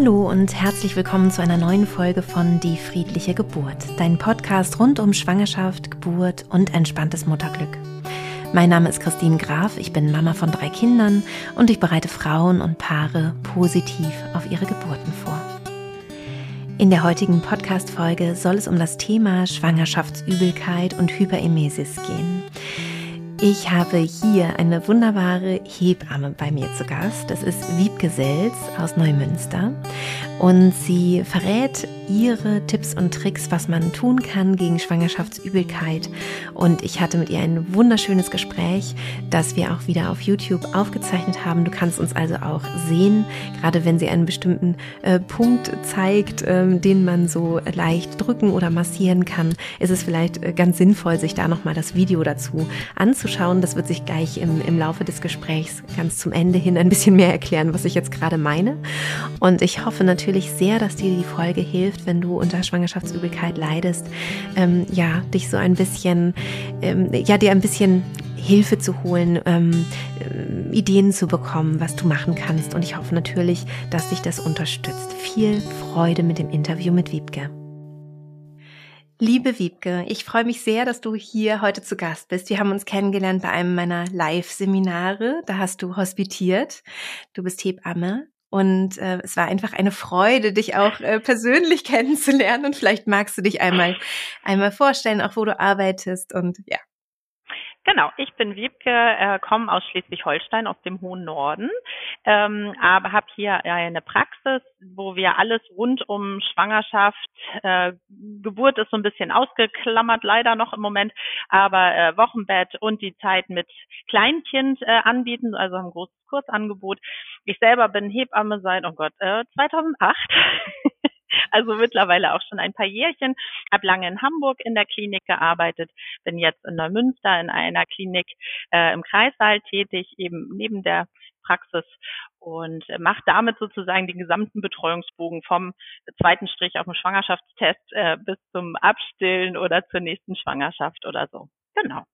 Hallo und herzlich willkommen zu einer neuen Folge von Die friedliche Geburt, dein Podcast rund um Schwangerschaft, Geburt und entspanntes Mutterglück. Mein Name ist Christine Graf, ich bin Mama von drei Kindern und ich bereite Frauen und Paare positiv auf ihre Geburten vor. In der heutigen Podcast-Folge soll es um das Thema Schwangerschaftsübelkeit und Hyperemesis gehen. Ich habe hier eine wunderbare Hebamme bei mir zu Gast. Das ist Wiebke Selz aus Neumünster. Und sie verrät ihre Tipps und Tricks, was man tun kann gegen Schwangerschaftsübelkeit. Und ich hatte mit ihr ein wunderschönes Gespräch, das wir auch wieder auf YouTube aufgezeichnet haben. Du kannst uns also auch sehen, gerade wenn sie einen bestimmten äh, Punkt zeigt, ähm, den man so leicht drücken oder massieren kann, ist es vielleicht äh, ganz sinnvoll, sich da nochmal das Video dazu anzuschauen. Das wird sich gleich im, im Laufe des Gesprächs ganz zum Ende hin ein bisschen mehr erklären, was ich jetzt gerade meine. Und ich hoffe natürlich sehr, dass dir die Folge hilft, hilft, wenn du unter Schwangerschaftsübelkeit leidest, ähm, ja, dich so ein bisschen, ähm, ja, dir ein bisschen Hilfe zu holen, ähm, äh, Ideen zu bekommen, was du machen kannst. Und ich hoffe natürlich, dass dich das unterstützt. Viel Freude mit dem Interview mit Wiebke. Liebe Wiebke, ich freue mich sehr, dass du hier heute zu Gast bist. Wir haben uns kennengelernt bei einem meiner Live-Seminare. Da hast du hospitiert. Du bist Hebamme und äh, es war einfach eine Freude, dich auch äh, persönlich kennenzulernen. Und vielleicht magst du dich einmal, einmal vorstellen, auch wo du arbeitest und ja. Genau, ich bin Wiebke, äh, komme aus Schleswig-Holstein, aus dem hohen Norden, ähm, aber habe hier eine Praxis, wo wir alles rund um Schwangerschaft, äh, Geburt ist so ein bisschen ausgeklammert, leider noch im Moment, aber äh, Wochenbett und die Zeit mit Kleinkind äh, anbieten, also ein großes Kurzangebot. Ich selber bin Hebamme seit, oh Gott, äh, 2008. also mittlerweile auch schon ein paar Jährchen, habe lange in Hamburg in der Klinik gearbeitet, bin jetzt in Neumünster in einer Klinik äh, im Kreissaal tätig, eben neben der Praxis und mache damit sozusagen den gesamten Betreuungsbogen vom zweiten Strich auf dem Schwangerschaftstest äh, bis zum Abstillen oder zur nächsten Schwangerschaft oder so. Genau.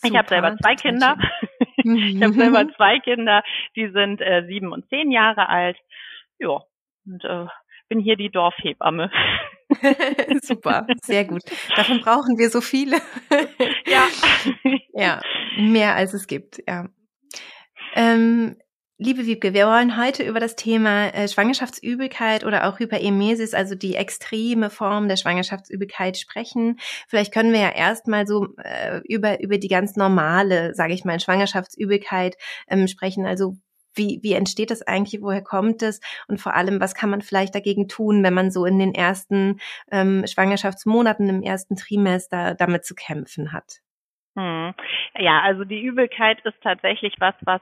Super, ich habe selber zwei Kinder. ich habe selber zwei Kinder, die sind äh, sieben und zehn Jahre alt. Ja, und äh, bin hier die Dorfhebamme. Super, sehr gut. Davon brauchen wir so viele. ja. Ja, mehr als es gibt, ja. Ähm, liebe Wiebke, wir wollen heute über das Thema äh, Schwangerschaftsübelkeit oder auch Hyperemesis, also die extreme Form der Schwangerschaftsübelkeit sprechen. Vielleicht können wir ja erstmal so äh, über, über die ganz normale, sage ich mal, Schwangerschaftsübelkeit ähm, sprechen. Also wie, wie entsteht das eigentlich, woher kommt es und vor allem, was kann man vielleicht dagegen tun, wenn man so in den ersten ähm, Schwangerschaftsmonaten, im ersten Trimester damit zu kämpfen hat? Hm. Ja, also die Übelkeit ist tatsächlich was, was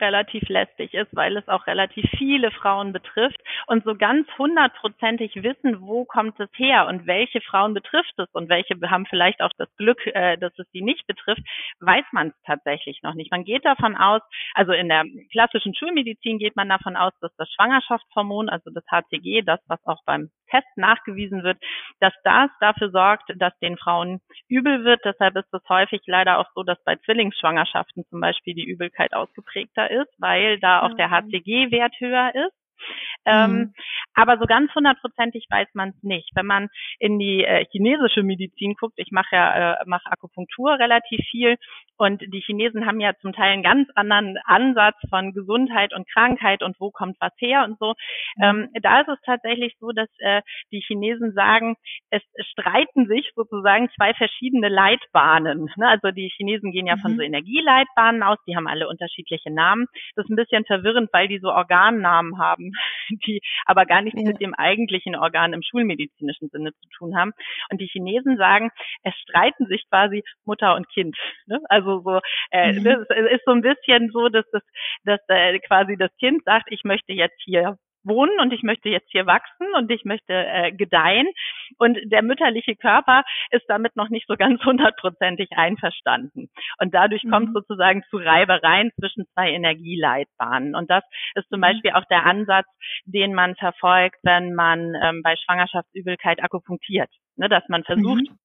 relativ lästig ist, weil es auch relativ viele Frauen betrifft und so ganz hundertprozentig wissen, wo kommt es her und welche Frauen betrifft es und welche haben vielleicht auch das Glück, äh, dass es sie nicht betrifft, weiß man es tatsächlich noch nicht. Man geht davon aus, also in der klassischen Schulmedizin geht man davon aus, dass das Schwangerschaftshormon, also das HCG, das was auch beim Test nachgewiesen wird, dass das dafür sorgt, dass den Frauen übel wird. Deshalb ist es häufig leider auch so, dass bei Zwillingsschwangerschaften zum Beispiel die Übelkeit ausgeprägter ist, weil da auch der HCG-Wert höher ist. Ähm, mhm. Aber so ganz hundertprozentig weiß man es nicht. Wenn man in die äh, chinesische Medizin guckt, ich mache ja äh, mache Akupunktur relativ viel und die Chinesen haben ja zum Teil einen ganz anderen Ansatz von Gesundheit und Krankheit und wo kommt was her und so. Mhm. Ähm, da ist es tatsächlich so, dass äh, die Chinesen sagen, es streiten sich sozusagen zwei verschiedene Leitbahnen. Ne? Also die Chinesen gehen ja mhm. von so Energieleitbahnen aus, die haben alle unterschiedliche Namen. Das ist ein bisschen verwirrend, weil die so Organnamen haben, die aber gar nichts ja. mit dem eigentlichen Organ im schulmedizinischen Sinne zu tun haben. Und die Chinesen sagen, es streiten sich quasi Mutter und Kind. Ne? Also so, äh, mhm. das ist so ein bisschen so, dass das, dass äh, quasi das Kind sagt, ich möchte jetzt hier wohnen und ich möchte jetzt hier wachsen und ich möchte äh, gedeihen. Und der mütterliche Körper ist damit noch nicht so ganz hundertprozentig einverstanden. Und dadurch mhm. kommt sozusagen zu Reibereien zwischen zwei Energieleitbahnen. Und das ist zum mhm. Beispiel auch der Ansatz, den man verfolgt, wenn man ähm, bei Schwangerschaftsübelkeit akupunktiert. Ne, dass man versucht, mhm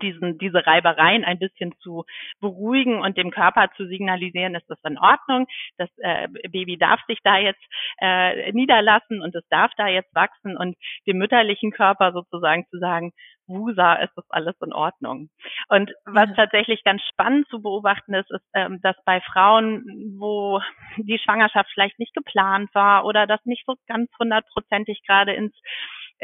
diesen, diese Reibereien ein bisschen zu beruhigen und dem Körper zu signalisieren, ist das in Ordnung. Das äh, Baby darf sich da jetzt äh, niederlassen und es darf da jetzt wachsen und dem mütterlichen Körper sozusagen zu sagen, Wusa, ist das alles in Ordnung. Und was ja. tatsächlich ganz spannend zu beobachten ist, ist, ähm, dass bei Frauen, wo die Schwangerschaft vielleicht nicht geplant war oder das nicht so ganz hundertprozentig gerade ins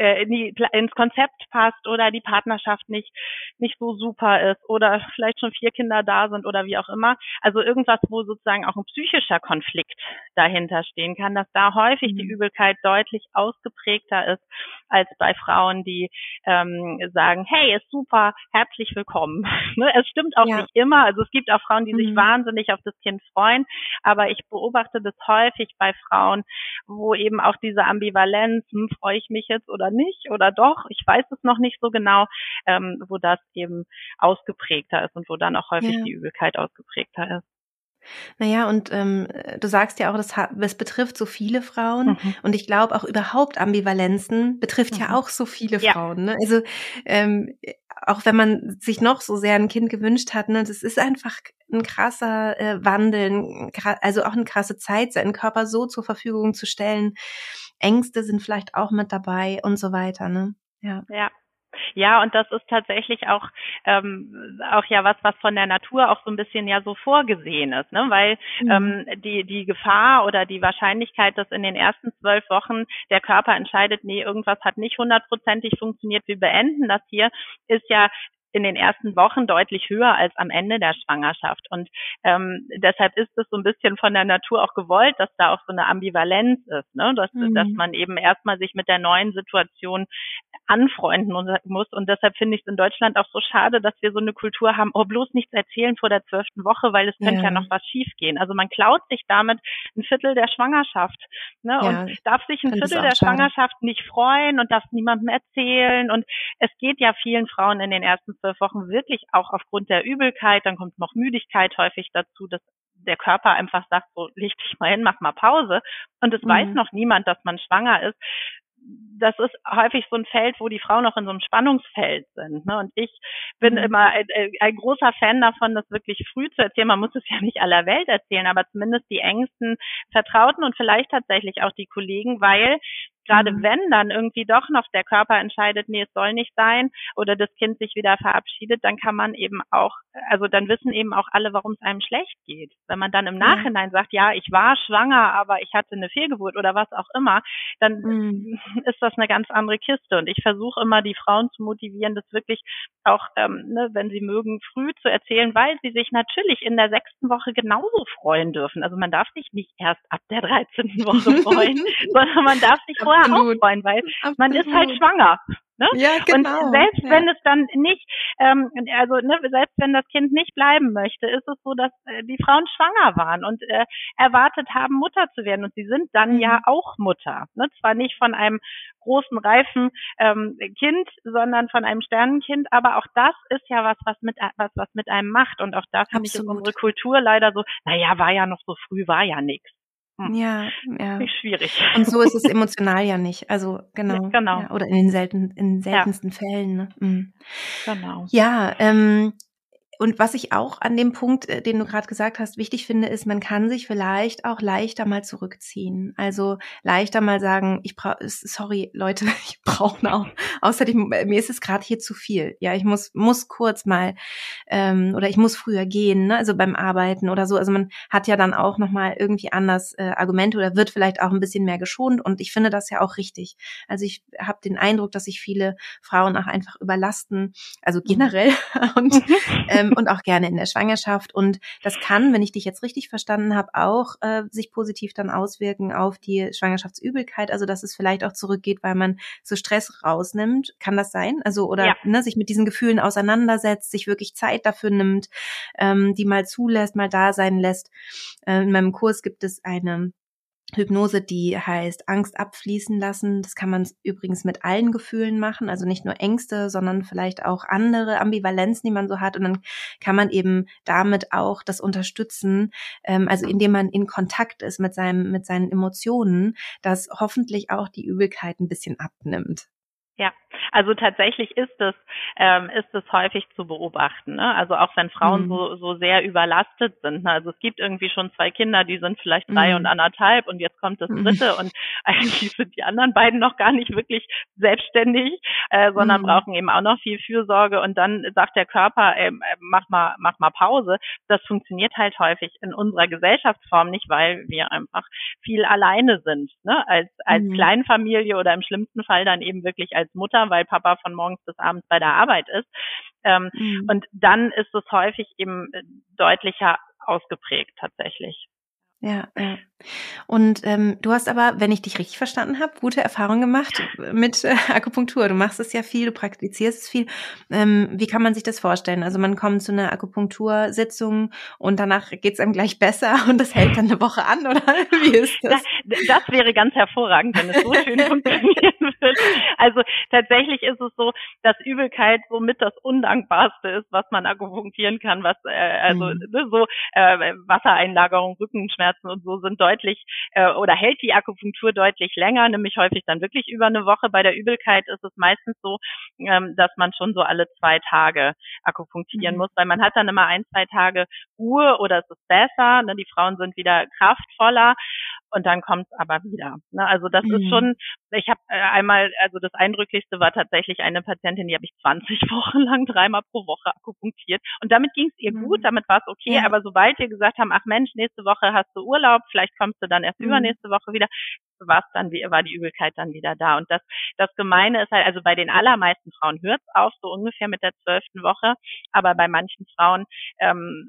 äh, in die, ins Konzept passt oder die Partnerschaft nicht, nicht so super ist oder vielleicht schon vier Kinder da sind oder wie auch immer. Also irgendwas, wo sozusagen auch ein psychischer Konflikt dahinter stehen kann, dass da häufig mhm. die Übelkeit deutlich ausgeprägter ist als bei Frauen, die ähm, sagen, hey, ist super, herzlich willkommen. ne? Es stimmt auch ja. nicht immer. Also es gibt auch Frauen, die mhm. sich wahnsinnig auf das Kind freuen, aber ich beobachte das häufig bei Frauen, wo eben auch diese Ambivalenz, hm, freue ich mich jetzt oder nicht oder doch, ich weiß es noch nicht so genau, ähm, wo das eben ausgeprägter ist und wo dann auch häufig ja. die Übelkeit ausgeprägter ist. Naja, und ähm, du sagst ja auch, das, das betrifft so viele Frauen. Mhm. Und ich glaube auch überhaupt Ambivalenzen betrifft mhm. ja auch so viele ja. Frauen. Ne? Also ähm, auch wenn man sich noch so sehr ein Kind gewünscht hat, ne, das ist einfach ein krasser äh, Wandel, ein, also auch eine krasse Zeit, seinen Körper so zur Verfügung zu stellen. Ängste sind vielleicht auch mit dabei und so weiter. Ne? Ja. ja, ja, und das ist tatsächlich auch ähm, auch ja was, was von der Natur auch so ein bisschen ja so vorgesehen ist, ne? Weil mhm. ähm, die die Gefahr oder die Wahrscheinlichkeit, dass in den ersten zwölf Wochen der Körper entscheidet, nee, irgendwas hat nicht hundertprozentig funktioniert, wir beenden das hier, ist ja in den ersten Wochen deutlich höher als am Ende der Schwangerschaft. Und ähm, deshalb ist es so ein bisschen von der Natur auch gewollt, dass da auch so eine Ambivalenz ist, ne? dass, mhm. dass man eben erstmal sich mit der neuen Situation anfreunden muss. Und deshalb finde ich es in Deutschland auch so schade, dass wir so eine Kultur haben, oh, bloß nichts erzählen vor der zwölften Woche, weil es könnte ja. ja noch was schiefgehen. Also man klaut sich damit ein Viertel der Schwangerschaft ne? Ja, und darf sich ein Viertel der schade. Schwangerschaft nicht freuen und darf niemandem erzählen. Und es geht ja vielen Frauen in den ersten zwölf Wochen wirklich auch aufgrund der Übelkeit, dann kommt noch Müdigkeit häufig dazu, dass der Körper einfach sagt, so leg dich mal hin, mach mal Pause. Und es mhm. weiß noch niemand, dass man schwanger ist das ist häufig so ein Feld, wo die Frauen noch in so einem Spannungsfeld sind. Ne? Und ich bin mhm. immer ein, ein, großer Fan davon, das wirklich früh zu erzählen. Man muss es ja nicht aller Welt erzählen, aber zumindest die engsten Vertrauten und vielleicht tatsächlich auch die Kollegen, weil Gerade mhm. wenn dann irgendwie doch noch der Körper entscheidet, nee, es soll nicht sein oder das Kind sich wieder verabschiedet, dann kann man eben auch, also dann wissen eben auch alle, warum es einem schlecht geht. Wenn man dann im Nachhinein mhm. sagt, ja, ich war schwanger, aber ich hatte eine Fehlgeburt oder was auch immer, dann mhm. ist das eine ganz andere Kiste. Und ich versuche immer, die Frauen zu motivieren, das wirklich auch, ähm, ne, wenn sie mögen, früh zu erzählen, weil sie sich natürlich in der sechsten Woche genauso freuen dürfen. Also man darf sich nicht erst ab der 13. Woche freuen, sondern man darf sich vorher auch freuen, weil Absolut. man ist halt schwanger. Ne? Ja, genau. Und selbst ja. wenn es dann nicht, ähm, also ne, selbst wenn das Kind nicht bleiben möchte, ist es so, dass äh, die Frauen schwanger waren und äh, erwartet haben, Mutter zu werden. Und sie sind dann mhm. ja auch Mutter. Ne? Zwar nicht von einem großen, reifen ähm, Kind, sondern von einem Sternenkind. Aber auch das ist ja was, was mit was, was mit einem macht. Und auch da finde ich unsere Kultur leider so, naja, war ja noch so früh, war ja nichts. Hm. Ja, ja. Nicht schwierig. Und so ist es emotional ja nicht. Also genau. Ja, genau. Ja, oder in den selten, in den seltensten. Fällen. Ne? Mhm. Genau. Ja, ähm, und was ich auch an dem Punkt, äh, den du gerade gesagt hast, wichtig finde, ist, man kann sich vielleicht auch leichter mal zurückziehen. Also leichter mal sagen, ich brauche, sorry Leute, ich brauche auch. Außerdem mir ist es gerade hier zu viel. Ja, ich muss muss kurz mal ähm, oder ich muss früher gehen, ne? also beim Arbeiten oder so. Also man hat ja dann auch noch mal irgendwie anders äh, Argumente oder wird vielleicht auch ein bisschen mehr geschont. Und ich finde das ja auch richtig. Also ich habe den Eindruck, dass sich viele Frauen auch einfach überlasten, also mhm. generell und ähm, und auch gerne in der Schwangerschaft. Und das kann, wenn ich dich jetzt richtig verstanden habe, auch äh, sich positiv dann auswirken auf die Schwangerschaftsübelkeit. Also dass es vielleicht auch zurückgeht, weil man so Stress rausnimmt. Kann das sein? Also oder ja. ne, sich mit diesen Gefühlen auseinandersetzt, sich wirklich Zeit dafür nimmt, ähm, die mal zulässt, mal da sein lässt. Äh, in meinem Kurs gibt es eine Hypnose, die heißt Angst abfließen lassen. Das kann man übrigens mit allen Gefühlen machen, also nicht nur Ängste, sondern vielleicht auch andere Ambivalenzen, die man so hat. Und dann kann man eben damit auch das unterstützen, ähm, also indem man in Kontakt ist mit seinem, mit seinen Emotionen, dass hoffentlich auch die Übelkeit ein bisschen abnimmt. Ja, also tatsächlich ist es ähm, ist es häufig zu beobachten. Ne? Also auch wenn Frauen mhm. so so sehr überlastet sind. Ne? Also es gibt irgendwie schon zwei Kinder, die sind vielleicht drei mhm. und anderthalb und jetzt kommt das mhm. dritte und eigentlich sind die anderen beiden noch gar nicht wirklich selbstständig, äh, sondern mhm. brauchen eben auch noch viel Fürsorge und dann sagt der Körper, äh, mach mal mach mal Pause. Das funktioniert halt häufig in unserer Gesellschaftsform nicht, weil wir einfach viel alleine sind, ne? als als mhm. Kleinfamilie oder im schlimmsten Fall dann eben wirklich als Mutter, weil Papa von morgens bis abends bei der Arbeit ist. Ähm, mhm. Und dann ist es häufig eben äh, deutlicher ausgeprägt tatsächlich. Ja, ja. Und ähm, du hast aber, wenn ich dich richtig verstanden habe, gute Erfahrungen gemacht mit äh, Akupunktur. Du machst es ja viel, du praktizierst es viel. Ähm, wie kann man sich das vorstellen? Also man kommt zu einer Akupunktursitzung und danach geht's einem gleich besser und das hält dann eine Woche an, oder wie ist das? Das, das wäre ganz hervorragend, wenn es so schön funktionieren würde. Also tatsächlich ist es so, dass Übelkeit somit das Undankbarste ist, was man akupunktieren kann, was äh, also mhm. Ne, so äh, Wassereinlagerung, Rückenschmerzen und so sind deutlich äh, oder hält die Akupunktur deutlich länger, nämlich häufig dann wirklich über eine Woche. Bei der Übelkeit ist es meistens so, ähm, dass man schon so alle zwei Tage akupunktieren mhm. muss, weil man hat dann immer ein, zwei Tage Ruhe oder es ist besser, ne? die Frauen sind wieder kraftvoller und dann kommt es aber wieder. Ne? Also das mhm. ist schon, ich habe äh, einmal, also das Eindrücklichste war tatsächlich eine Patientin, die habe ich 20 Wochen lang dreimal pro Woche akupunktiert und damit ging es ihr mhm. gut, damit war es okay, ja. aber sobald wir gesagt haben, ach Mensch, nächste Woche hast du Urlaub, vielleicht kommst du dann erst mhm. übernächste Woche wieder, war dann war die Übelkeit dann wieder da. Und das, das Gemeine ist halt, also bei den allermeisten Frauen hört es auf, so ungefähr mit der zwölften Woche, aber bei manchen Frauen ähm,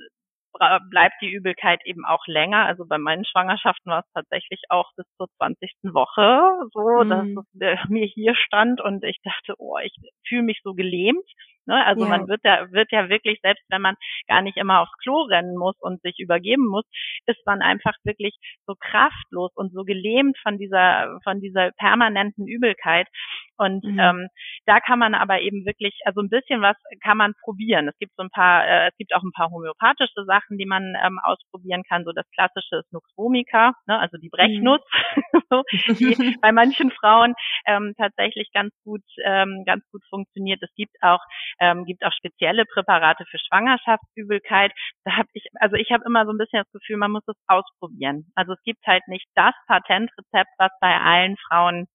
bleibt die Übelkeit eben auch länger. Also bei meinen Schwangerschaften war es tatsächlich auch bis zur 20. Woche so, mhm. dass es äh, mir hier stand und ich dachte, oh, ich fühle mich so gelähmt. Ne? Also ja. man wird ja, wird ja wirklich, selbst wenn man gar nicht immer aufs Klo rennen muss und sich übergeben muss, ist man einfach wirklich so kraftlos und so gelähmt von dieser, von dieser permanenten Übelkeit. Und mhm. ähm, da kann man aber eben wirklich, also ein bisschen was kann man probieren. Es gibt so ein paar, äh, es gibt auch ein paar homöopathische Sachen, die man ähm, ausprobieren kann. So das klassische ist Nux vomica, ne? also die Brechnuss, mhm. so, die bei manchen Frauen ähm, tatsächlich ganz gut, ähm, ganz gut funktioniert. Es gibt auch ähm, gibt auch spezielle Präparate für Schwangerschaftsübelkeit. Da habe ich, also ich habe immer so ein bisschen das Gefühl, man muss es ausprobieren. Also es gibt halt nicht das Patentrezept, was bei allen Frauen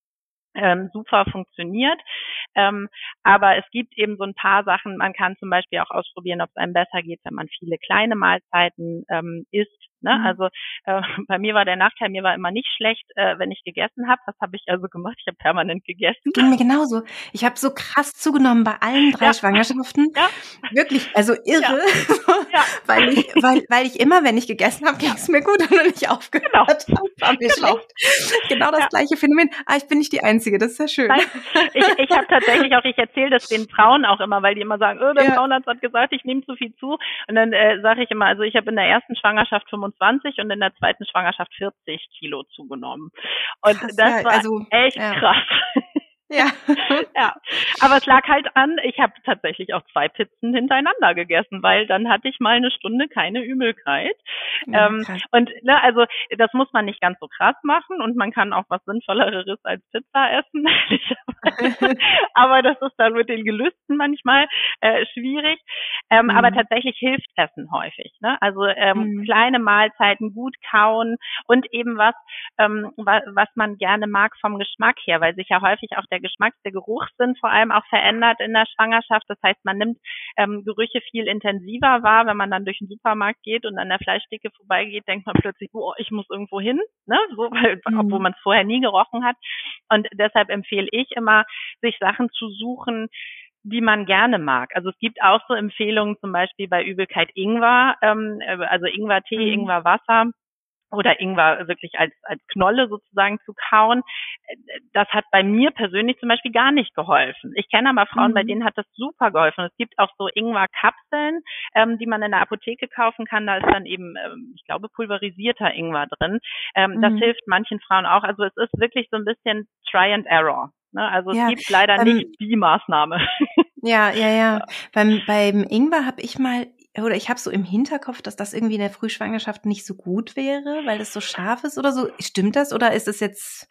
ähm, super funktioniert. Ähm, aber es gibt eben so ein paar Sachen. Man kann zum Beispiel auch ausprobieren, ob es einem besser geht, wenn man viele kleine Mahlzeiten ähm, isst. Ne? Mhm. Also äh, bei mir war der Nachteil, mir war immer nicht schlecht, äh, wenn ich gegessen habe. Was habe ich also gemacht? Ich habe permanent gegessen. Ging mir genauso. Ich habe so krass zugenommen bei allen drei ja. Schwangerschaften. Ja. Wirklich, also irre. Ja. weil ich, weil, weil ich immer, wenn ich gegessen habe, ging es mir gut und wenn ich aufgehört genau. habe, war mir genau. schlecht. Genau das gleiche Phänomen. Ah, ich bin nicht die Einzige, das ist ja schön. Ich ich habe tatsächlich auch, ich erzähle das den Frauen auch immer, weil die immer sagen, oh, der Frauenarzt hat gesagt, ich nehme zu viel zu. Und dann äh, sage ich immer, also ich habe in der ersten Schwangerschaft 25 und in der zweiten Schwangerschaft 40 Kilo zugenommen. Und krass, das war also, echt krass. Ja. ja. Aber es lag halt an, ich habe tatsächlich auch zwei Pizzen hintereinander gegessen, weil dann hatte ich mal eine Stunde keine Übelkeit. Ja, ähm, und ne, also das muss man nicht ganz so krass machen und man kann auch was Sinnvolleres als Pizza essen. aber das ist dann mit den Gelüsten manchmal äh, schwierig. Ähm, mhm. Aber tatsächlich hilft Essen häufig. Ne? Also ähm, mhm. kleine Mahlzeiten, gut kauen und eben was, ähm, was, was man gerne mag vom Geschmack her, weil sich ja häufig auch der der Geschmacks-, der Geruchssinn vor allem auch verändert in der Schwangerschaft. Das heißt, man nimmt ähm, Gerüche viel intensiver wahr. Wenn man dann durch den Supermarkt geht und an der Fleischdicke vorbeigeht, denkt man plötzlich, oh, ich muss irgendwo hin, ne? so, weil, mhm. obwohl man es vorher nie gerochen hat. Und deshalb empfehle ich immer, sich Sachen zu suchen, die man gerne mag. Also es gibt auch so Empfehlungen, zum Beispiel bei Übelkeit Ingwer, ähm, äh, also Ingwertee, mhm. Ingwerwasser oder Ingwer wirklich als, als Knolle sozusagen zu kauen. Das hat bei mir persönlich zum Beispiel gar nicht geholfen. Ich kenne aber Frauen, mhm. bei denen hat das super geholfen. Es gibt auch so Ingwer-Kapseln, ähm, die man in der Apotheke kaufen kann. Da ist dann eben, ähm, ich glaube, pulverisierter Ingwer drin. Ähm, mhm. Das hilft manchen Frauen auch. Also es ist wirklich so ein bisschen Try and Error. Ne? Also ja, es gibt leider ähm, nicht die Maßnahme. Ja, ja, ja. ja. Beim, beim Ingwer habe ich mal oder ich habe so im Hinterkopf, dass das irgendwie in der Frühschwangerschaft nicht so gut wäre, weil es so scharf ist oder so. Stimmt das oder ist es jetzt,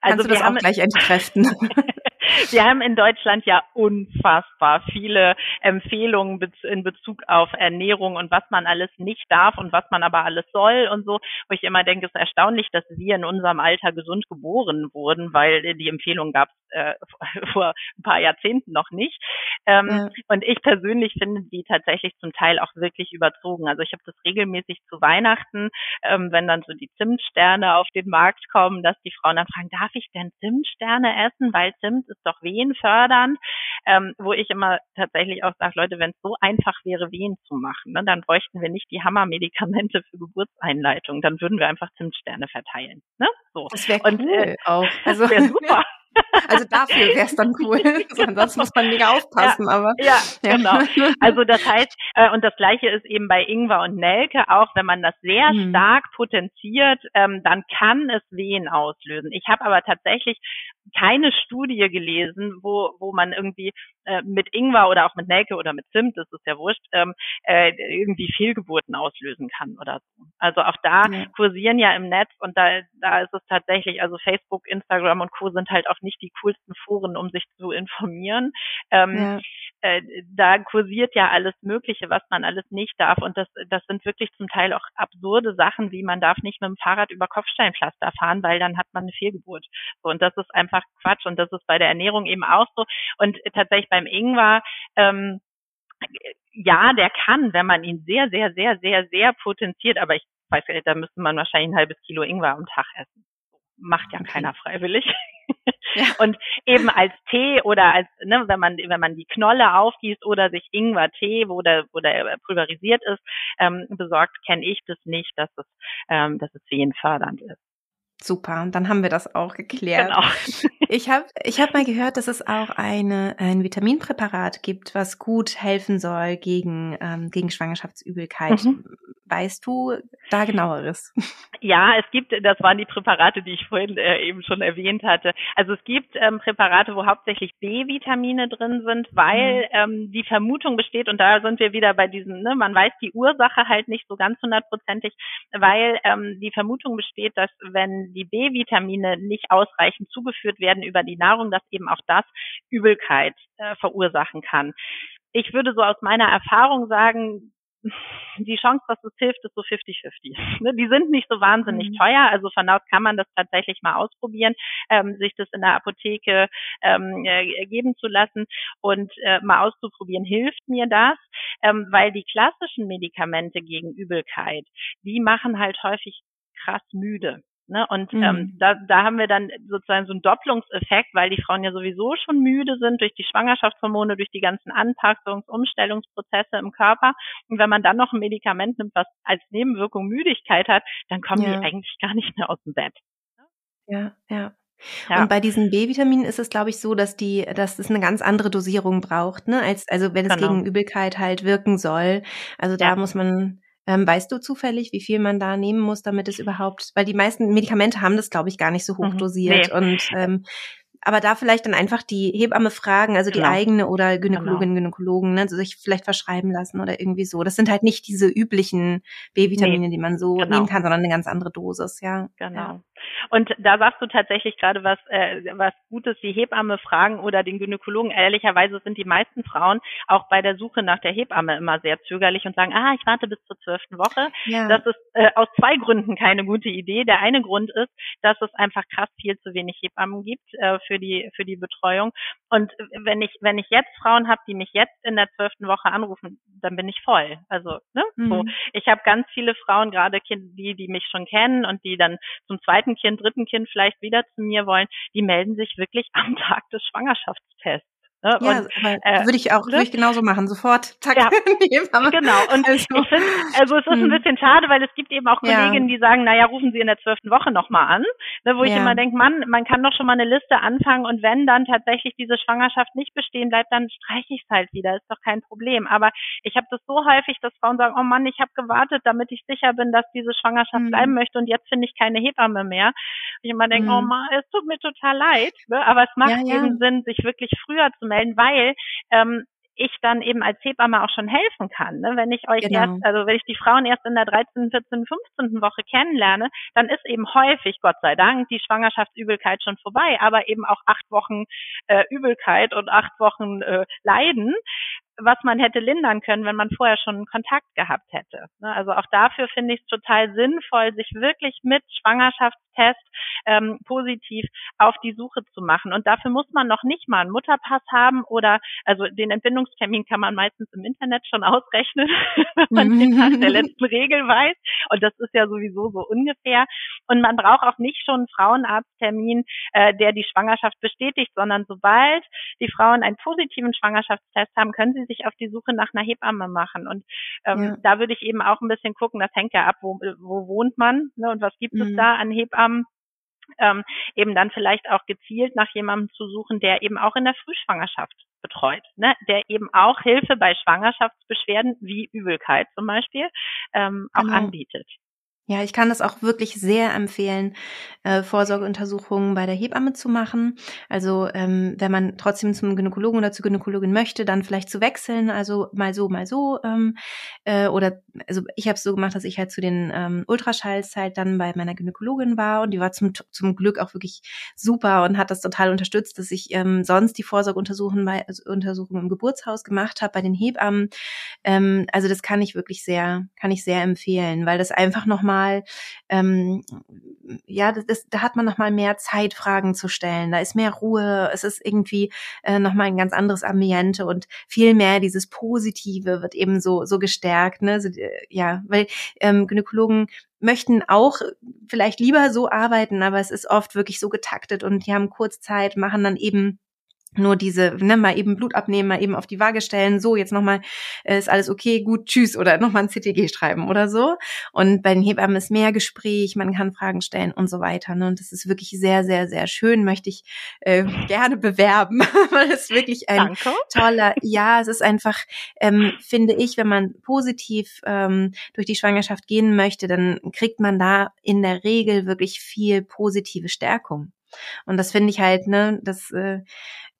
kannst also du das auch gleich entkräften? Wir haben in Deutschland ja unfassbar viele Empfehlungen in Bezug auf Ernährung und was man alles nicht darf und was man aber alles soll und so, wo ich immer denke, es ist erstaunlich, dass wir in unserem Alter gesund geboren wurden, weil die Empfehlungen gab es äh, vor ein paar Jahrzehnten noch nicht. Ähm, ja. Und ich persönlich finde die tatsächlich zum Teil auch wirklich überzogen. Also ich habe das regelmäßig zu Weihnachten, ähm, wenn dann so die Zimtsterne auf den Markt kommen, dass die Frauen dann fragen, darf ich denn Zimtsterne essen? Weil Zimt ist doch wehenfördernd. Ähm, wo ich immer tatsächlich auch sage, Leute, wenn es so einfach wäre, Wehen zu machen, ne, dann bräuchten wir nicht die Hammermedikamente für Geburtseinleitung. Dann würden wir einfach Zimtsterne verteilen. Ne? So. Das wäre cool Und, äh, auch. Also wäre super. Also dafür wäre es dann cool. Ansonsten muss man mega aufpassen, ja, aber. Ja, ja, genau. Also das heißt, äh, und das gleiche ist eben bei Ingwer und Nelke auch, wenn man das sehr mhm. stark potenziert, ähm, dann kann es Wehen auslösen. Ich habe aber tatsächlich keine Studie gelesen, wo, wo man irgendwie äh, mit Ingwer oder auch mit Nelke oder mit Zimt, das ist ja wurscht, ähm, äh, irgendwie Fehlgeburten auslösen kann oder so. Also auch da ja. kursieren ja im Netz und da, da ist es tatsächlich, also Facebook, Instagram und Co. sind halt auch nicht die coolsten Foren, um sich zu informieren. Ähm, ja. Äh, da kursiert ja alles Mögliche, was man alles nicht darf und das, das sind wirklich zum Teil auch absurde Sachen, wie man darf nicht mit dem Fahrrad über Kopfsteinpflaster fahren, weil dann hat man eine Fehlgeburt. So, und das ist einfach Quatsch und das ist bei der Ernährung eben auch so. Und tatsächlich beim Ingwer, ähm, ja, der kann, wenn man ihn sehr, sehr, sehr, sehr, sehr potenziert, aber ich weiß da müsste man wahrscheinlich ein halbes Kilo Ingwer am Tag essen. Macht ja keiner freiwillig. Ja. Und eben als Tee oder als, ne, wenn man, wenn man die Knolle aufgießt oder sich Ingwer-Tee, wo der, wo der pulverisiert ist, ähm, besorgt, kenne ich das nicht, dass es, ähm, dass es wehenfördernd ist. Super, dann haben wir das auch geklärt. Genau. Ich habe ich hab mal gehört, dass es auch eine, ein Vitaminpräparat gibt, was gut helfen soll gegen, ähm, gegen Schwangerschaftsübelkeit. Mhm. Weißt du da genaueres? Ja, es gibt, das waren die Präparate, die ich vorhin äh, eben schon erwähnt hatte. Also es gibt ähm, Präparate, wo hauptsächlich B-Vitamine drin sind, weil mhm. ähm, die Vermutung besteht, und da sind wir wieder bei diesem, ne, man weiß die Ursache halt nicht so ganz hundertprozentig, weil ähm, die Vermutung besteht, dass wenn die B-Vitamine nicht ausreichend zugeführt werden über die Nahrung, dass eben auch das Übelkeit äh, verursachen kann. Ich würde so aus meiner Erfahrung sagen, die Chance, dass es hilft, ist so 50-50. Ne, die sind nicht so wahnsinnig mhm. teuer, also von aus kann man das tatsächlich mal ausprobieren, ähm, sich das in der Apotheke ähm, äh, geben zu lassen und äh, mal auszuprobieren, hilft mir das, ähm, weil die klassischen Medikamente gegen Übelkeit, die machen halt häufig krass müde. Ne? Und mhm. ähm, da, da haben wir dann sozusagen so einen Doppelungseffekt, weil die Frauen ja sowieso schon müde sind durch die Schwangerschaftshormone, durch die ganzen Anpassungs-, Umstellungsprozesse im Körper. Und wenn man dann noch ein Medikament nimmt, was als Nebenwirkung Müdigkeit hat, dann kommen ja. die eigentlich gar nicht mehr aus dem Bett. Ja, ja. Ja. Und bei diesen B-Vitaminen ist es, glaube ich, so, dass die, dass es eine ganz andere Dosierung braucht, ne? Als, also wenn es genau. gegen Übelkeit halt wirken soll. Also da ja. muss man ähm, weißt du zufällig, wie viel man da nehmen muss, damit es überhaupt, weil die meisten Medikamente haben das, glaube ich, gar nicht so hoch mhm. dosiert. Nee. Und ähm, aber da vielleicht dann einfach die Hebamme fragen, also genau. die eigene oder Gynäkologin, genau. Gynäkologen, ne, sich vielleicht verschreiben lassen oder irgendwie so. Das sind halt nicht diese üblichen B-Vitamine, nee. die man so genau. nehmen kann, sondern eine ganz andere Dosis, ja. Genau. Ja. Und da sagst du tatsächlich gerade was, äh, was Gutes, die Hebamme fragen oder den Gynäkologen. Ehrlicherweise sind die meisten Frauen auch bei der Suche nach der Hebamme immer sehr zögerlich und sagen, ah, ich warte bis zur zwölften Woche. Ja. Das ist äh, aus zwei Gründen keine gute Idee. Der eine Grund ist, dass es einfach krass viel zu wenig Hebammen gibt äh, für die für die Betreuung. Und wenn ich wenn ich jetzt Frauen habe, die mich jetzt in der zwölften Woche anrufen, dann bin ich voll. Also ne, mhm. so. Ich habe ganz viele Frauen, gerade die die mich schon kennen und die dann zum zweiten Kind, dritten Kind vielleicht wieder zu mir wollen, die melden sich wirklich am Tag des Schwangerschaftstests. Ne? Ja, und, äh, würde ich auch ne? würde ich genauso machen, sofort. Zack. Ja, genau. Und also. ich finde, also es ist hm. ein bisschen schade, weil es gibt eben auch Kolleginnen, ja. die sagen, naja, rufen Sie in der zwölften Woche nochmal an, ne, wo ich immer denke, Mann, man kann doch schon mal eine Liste anfangen und wenn dann tatsächlich diese Schwangerschaft nicht bestehen bleibt, dann streiche ich es halt wieder, ist doch kein Problem. Aber ich habe das so häufig, dass Frauen sagen, oh Mann, ich habe gewartet, damit ich sicher bin, dass diese Schwangerschaft hm. bleiben möchte und jetzt finde ich keine Hebamme mehr. Ich immer denke, hm. oh Mann, es tut mir total leid, ne? aber es macht eben Sinn, sich wirklich früher zu melden, weil ähm, ich dann eben als Hebamme auch schon helfen kann. Ne? Wenn ich euch genau. erst, also wenn ich die Frauen erst in der 13., 14., 15. Woche kennenlerne, dann ist eben häufig, Gott sei Dank, die Schwangerschaftsübelkeit schon vorbei, aber eben auch acht Wochen äh, Übelkeit und acht Wochen äh, Leiden was man hätte lindern können, wenn man vorher schon Kontakt gehabt hätte. Ne? Also auch dafür finde ich es total sinnvoll, sich wirklich mit Schwangerschaftstest ähm, positiv auf die Suche zu machen. Und dafür muss man noch nicht mal einen Mutterpass haben oder also den Entbindungstermin kann man meistens im Internet schon ausrechnen, wenn man den Tag der letzten Regel weiß. Und das ist ja sowieso so ungefähr. Und man braucht auch nicht schon einen Frauenarzttermin, äh, der die Schwangerschaft bestätigt, sondern sobald die Frauen einen positiven Schwangerschaftstest haben, können sie sich auf die Suche nach einer Hebamme machen. Und ähm, ja. da würde ich eben auch ein bisschen gucken, das hängt ja ab, wo, wo wohnt man ne, und was gibt mhm. es da an Hebammen. Ähm, eben dann vielleicht auch gezielt nach jemandem zu suchen, der eben auch in der Frühschwangerschaft betreut, ne? der eben auch Hilfe bei Schwangerschaftsbeschwerden wie Übelkeit zum Beispiel ähm, auch genau. anbietet. Ja, ich kann das auch wirklich sehr empfehlen, äh, Vorsorgeuntersuchungen bei der Hebamme zu machen. Also ähm, wenn man trotzdem zum Gynäkologen oder zur Gynäkologin möchte, dann vielleicht zu wechseln, also mal so, mal so. Ähm, äh, oder also ich habe es so gemacht, dass ich halt zu den ähm, Ultraschalls halt dann bei meiner Gynäkologin war und die war zum, zum Glück auch wirklich super und hat das total unterstützt, dass ich ähm, sonst die Vorsorgeuntersuchungen bei, also Untersuchungen im Geburtshaus gemacht habe bei den Hebammen. Ähm, also das kann ich wirklich sehr, kann ich sehr empfehlen, weil das einfach nochmal nochmal, ähm, ja, das, das, da hat man nochmal mehr Zeit, Fragen zu stellen. Da ist mehr Ruhe. Es ist irgendwie äh, nochmal ein ganz anderes Ambiente und viel mehr dieses Positive wird eben so, so gestärkt. Ne? So, äh, ja, weil ähm, Gynäkologen möchten auch vielleicht lieber so arbeiten, aber es ist oft wirklich so getaktet und die haben kurz Zeit, machen dann eben nur diese, ne, mal eben Blut abnehmen, mal eben auf die Waage stellen, so, jetzt nochmal, äh, ist alles okay, gut, tschüss, oder nochmal ein CTG schreiben oder so. Und bei den Hebammen ist mehr Gespräch, man kann Fragen stellen und so weiter. Ne? Und das ist wirklich sehr, sehr, sehr schön, möchte ich äh, gerne bewerben, weil es wirklich ein Danke. toller, ja, es ist einfach, ähm, finde ich, wenn man positiv ähm, durch die Schwangerschaft gehen möchte, dann kriegt man da in der Regel wirklich viel positive Stärkung. Und das finde ich halt, ne, das, äh,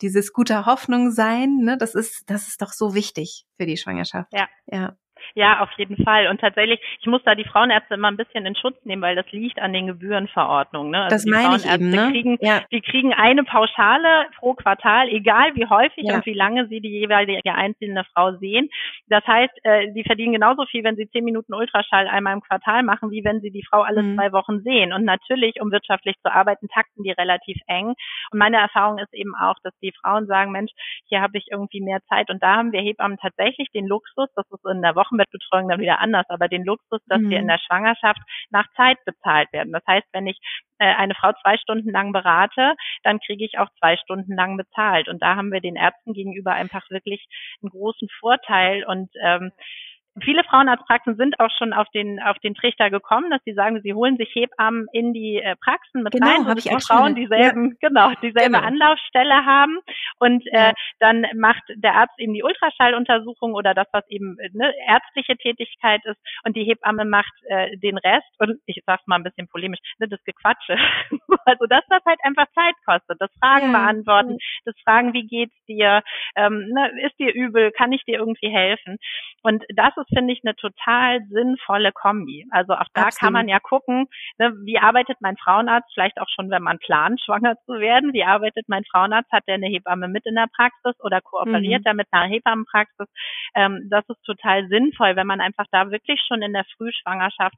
dieses gute Hoffnung sein, ne, das ist, das ist doch so wichtig für die Schwangerschaft. Ja. Ja. Ja, auf jeden Fall. Und tatsächlich, ich muss da die Frauenärzte immer ein bisschen in Schutz nehmen, weil das liegt an den Gebührenverordnungen. Ne? Also das meine ich eben. Ne? Kriegen, ja. Die kriegen eine Pauschale pro Quartal, egal wie häufig ja. und wie lange sie die jeweilige einzelne Frau sehen. Das heißt, äh, die verdienen genauso viel, wenn sie zehn Minuten Ultraschall einmal im Quartal machen, wie wenn sie die Frau alle mhm. zwei Wochen sehen. Und natürlich, um wirtschaftlich zu arbeiten, takten die relativ eng. Und meine Erfahrung ist eben auch, dass die Frauen sagen, Mensch, hier habe ich irgendwie mehr Zeit. Und da haben wir Hebammen tatsächlich den Luxus, das ist in der Woche Wochenbettbetreuung dann wieder anders, aber den Luxus, dass mhm. wir in der Schwangerschaft nach Zeit bezahlt werden. Das heißt, wenn ich äh, eine Frau zwei Stunden lang berate, dann kriege ich auch zwei Stunden lang bezahlt. Und da haben wir den Ärzten gegenüber einfach wirklich einen großen Vorteil und ähm, Viele Frauenarztpraxen sind auch schon auf den auf den Trichter gekommen, dass sie sagen, sie holen sich Hebammen in die äh, Praxen mit genau, rein, so ich auch Frauen dieselben ja. genau dieselbe genau. Anlaufstelle haben und äh, äh, dann macht der Arzt eben die Ultraschalluntersuchung oder das, was eben ne, ärztliche Tätigkeit ist und die Hebamme macht äh, den Rest und ich sag's mal ein bisschen polemisch, ne, das Gequatsche. also das, was halt einfach Zeit kostet, das Fragen ja. beantworten, das Fragen, wie geht's dir, ähm, ne, ist dir übel, kann ich dir irgendwie helfen und das ist, finde ich, eine total sinnvolle Kombi. Also auch da Absolut. kann man ja gucken, ne, wie arbeitet mein Frauenarzt, vielleicht auch schon, wenn man plant, schwanger zu werden, wie arbeitet mein Frauenarzt, hat der eine Hebamme mit in der Praxis oder kooperiert mhm. er mit einer Hebammenpraxis? Ähm, das ist total sinnvoll, wenn man einfach da wirklich schon in der Frühschwangerschaft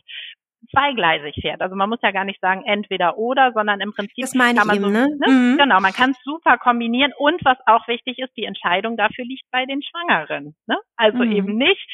zweigleisig fährt. Also man muss ja gar nicht sagen entweder oder, sondern im Prinzip das meine kann man ich eben, so, ne? Mhm. genau, man kann es super kombinieren und was auch wichtig ist, die Entscheidung dafür liegt bei den Schwangeren. Ne? Also mhm. eben nicht,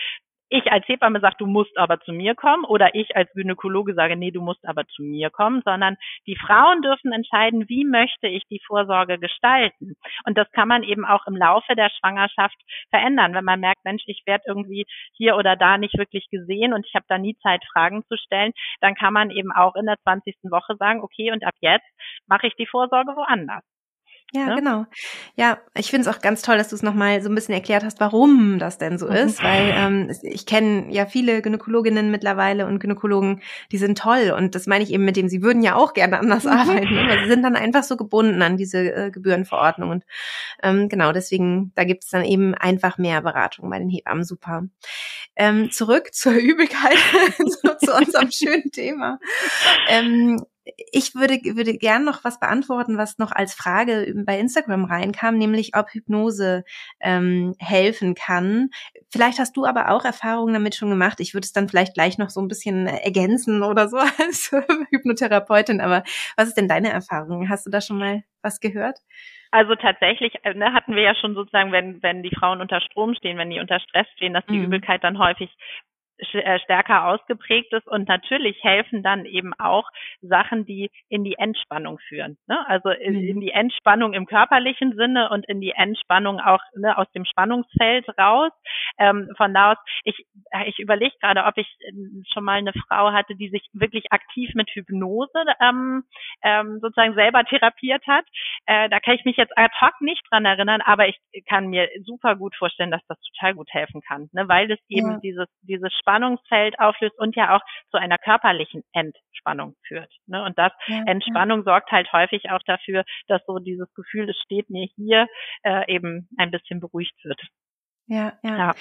ich als Hebamme sage, du musst aber zu mir kommen oder ich als Gynäkologe sage, nee, du musst aber zu mir kommen, sondern die Frauen dürfen entscheiden, wie möchte ich die Vorsorge gestalten. Und das kann man eben auch im Laufe der Schwangerschaft verändern, wenn man merkt, Mensch, ich werde irgendwie hier oder da nicht wirklich gesehen und ich habe da nie Zeit, Fragen zu stellen, dann kann man eben auch in der 20. Woche sagen, okay, und ab jetzt mache ich die Vorsorge woanders. Ja, ne? genau. Ja, ich finde es auch ganz toll, dass du es nochmal so ein bisschen erklärt hast, warum das denn so ist, weil ähm, ich kenne ja viele Gynäkologinnen mittlerweile und Gynäkologen, die sind toll und das meine ich eben mit dem, sie würden ja auch gerne anders mhm. arbeiten, aber sie sind dann einfach so gebunden an diese äh, Gebührenverordnung und ähm, genau, deswegen, da gibt es dann eben einfach mehr Beratung bei den Hebammen, super. Ähm, zurück zur Übelkeit, zu, zu unserem schönen Thema. Ähm, ich würde, würde gern noch was beantworten, was noch als Frage bei Instagram reinkam, nämlich ob Hypnose ähm, helfen kann. Vielleicht hast du aber auch Erfahrungen damit schon gemacht. Ich würde es dann vielleicht gleich noch so ein bisschen ergänzen oder so als Hypnotherapeutin. Aber was ist denn deine Erfahrung? Hast du da schon mal was gehört? Also tatsächlich äh, ne, hatten wir ja schon sozusagen, wenn, wenn die Frauen unter Strom stehen, wenn die unter Stress stehen, dass die mhm. Übelkeit dann häufig stärker ausgeprägt ist und natürlich helfen dann eben auch Sachen, die in die Entspannung führen. Ne? Also in, mhm. in, die Entspannung im körperlichen Sinne und in die Entspannung auch ne, aus dem Spannungsfeld raus. Ähm, von da aus, ich, ich überlege gerade, ob ich ähm, schon mal eine Frau hatte, die sich wirklich aktiv mit Hypnose ähm, ähm, sozusagen selber therapiert hat. Äh, da kann ich mich jetzt ad hoc nicht dran erinnern, aber ich kann mir super gut vorstellen, dass das total gut helfen kann, ne? weil es eben ja. dieses, dieses Spannungsfeld auflöst und ja auch zu einer körperlichen Entspannung führt. Ne? Und das ja, Entspannung ja. sorgt halt häufig auch dafür, dass so dieses Gefühl, es steht mir hier, äh, eben ein bisschen beruhigt wird. Ja, ja. ja.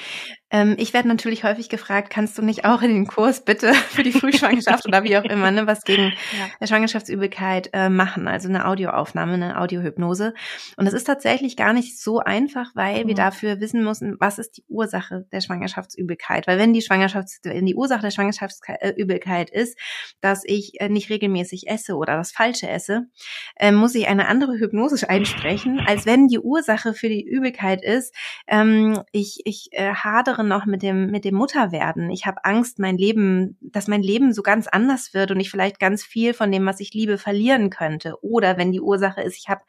Ähm, ich werde natürlich häufig gefragt, kannst du nicht auch in den Kurs bitte für die Frühschwangerschaft oder wie auch immer, ne, was gegen ja. Schwangerschaftsübelkeit äh, machen, also eine Audioaufnahme, eine Audiohypnose. Und das ist tatsächlich gar nicht so einfach, weil mhm. wir dafür wissen müssen, was ist die Ursache der Schwangerschaftsübelkeit. Weil wenn die Schwangerschafts wenn die Ursache der Schwangerschaftsübelkeit ist, dass ich äh, nicht regelmäßig esse oder das Falsche esse, äh, muss ich eine andere Hypnose einsprechen, als wenn die Ursache für die Übelkeit ist, ähm, ich, ich äh, hadere noch mit dem, mit dem Mutterwerden. Ich habe Angst, mein Leben, dass mein Leben so ganz anders wird und ich vielleicht ganz viel von dem, was ich liebe, verlieren könnte. Oder wenn die Ursache ist, ich habe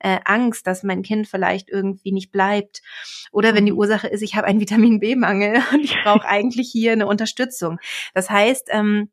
äh, Angst, dass mein Kind vielleicht irgendwie nicht bleibt. Oder wenn die mhm. Ursache ist, ich habe einen Vitamin B-Mangel und ich brauche eigentlich hier eine Unterstützung. Das heißt, ähm,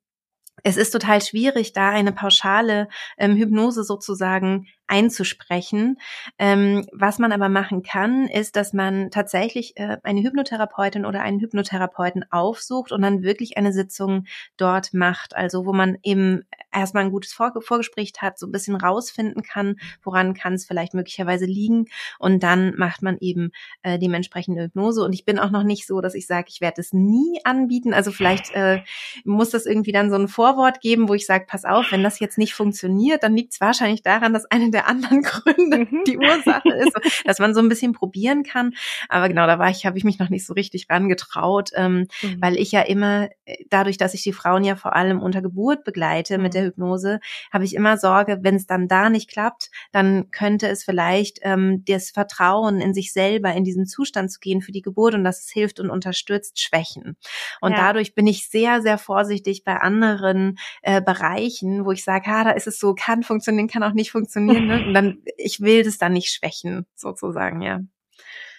es ist total schwierig, da eine pauschale ähm, Hypnose sozusagen einzusprechen. Ähm, was man aber machen kann, ist, dass man tatsächlich äh, eine Hypnotherapeutin oder einen Hypnotherapeuten aufsucht und dann wirklich eine Sitzung dort macht. Also wo man eben erstmal ein gutes Vor Vorgespräch hat, so ein bisschen rausfinden kann, woran kann es vielleicht möglicherweise liegen. Und dann macht man eben äh, dementsprechende Hypnose. Und ich bin auch noch nicht so, dass ich sage, ich werde es nie anbieten. Also vielleicht äh, muss das irgendwie dann so ein Vorwort geben, wo ich sage, pass auf, wenn das jetzt nicht funktioniert, dann liegt es wahrscheinlich daran, dass eine der der anderen Gründe mhm. die Ursache ist, dass man so ein bisschen probieren kann. Aber genau, da war ich, habe ich mich noch nicht so richtig rangetraut, ähm, mhm. weil ich ja immer, äh, dadurch, dass ich die Frauen ja vor allem unter Geburt begleite mit der mhm. Hypnose, habe ich immer Sorge, wenn es dann da nicht klappt, dann könnte es vielleicht ähm, das Vertrauen in sich selber, in diesen Zustand zu gehen für die Geburt und dass es hilft und unterstützt, schwächen. Und ja. dadurch bin ich sehr, sehr vorsichtig bei anderen äh, Bereichen, wo ich sage, ah, da ist es so, kann funktionieren, kann auch nicht funktionieren. Ne? Und dann, ich will das dann nicht schwächen, sozusagen, ja.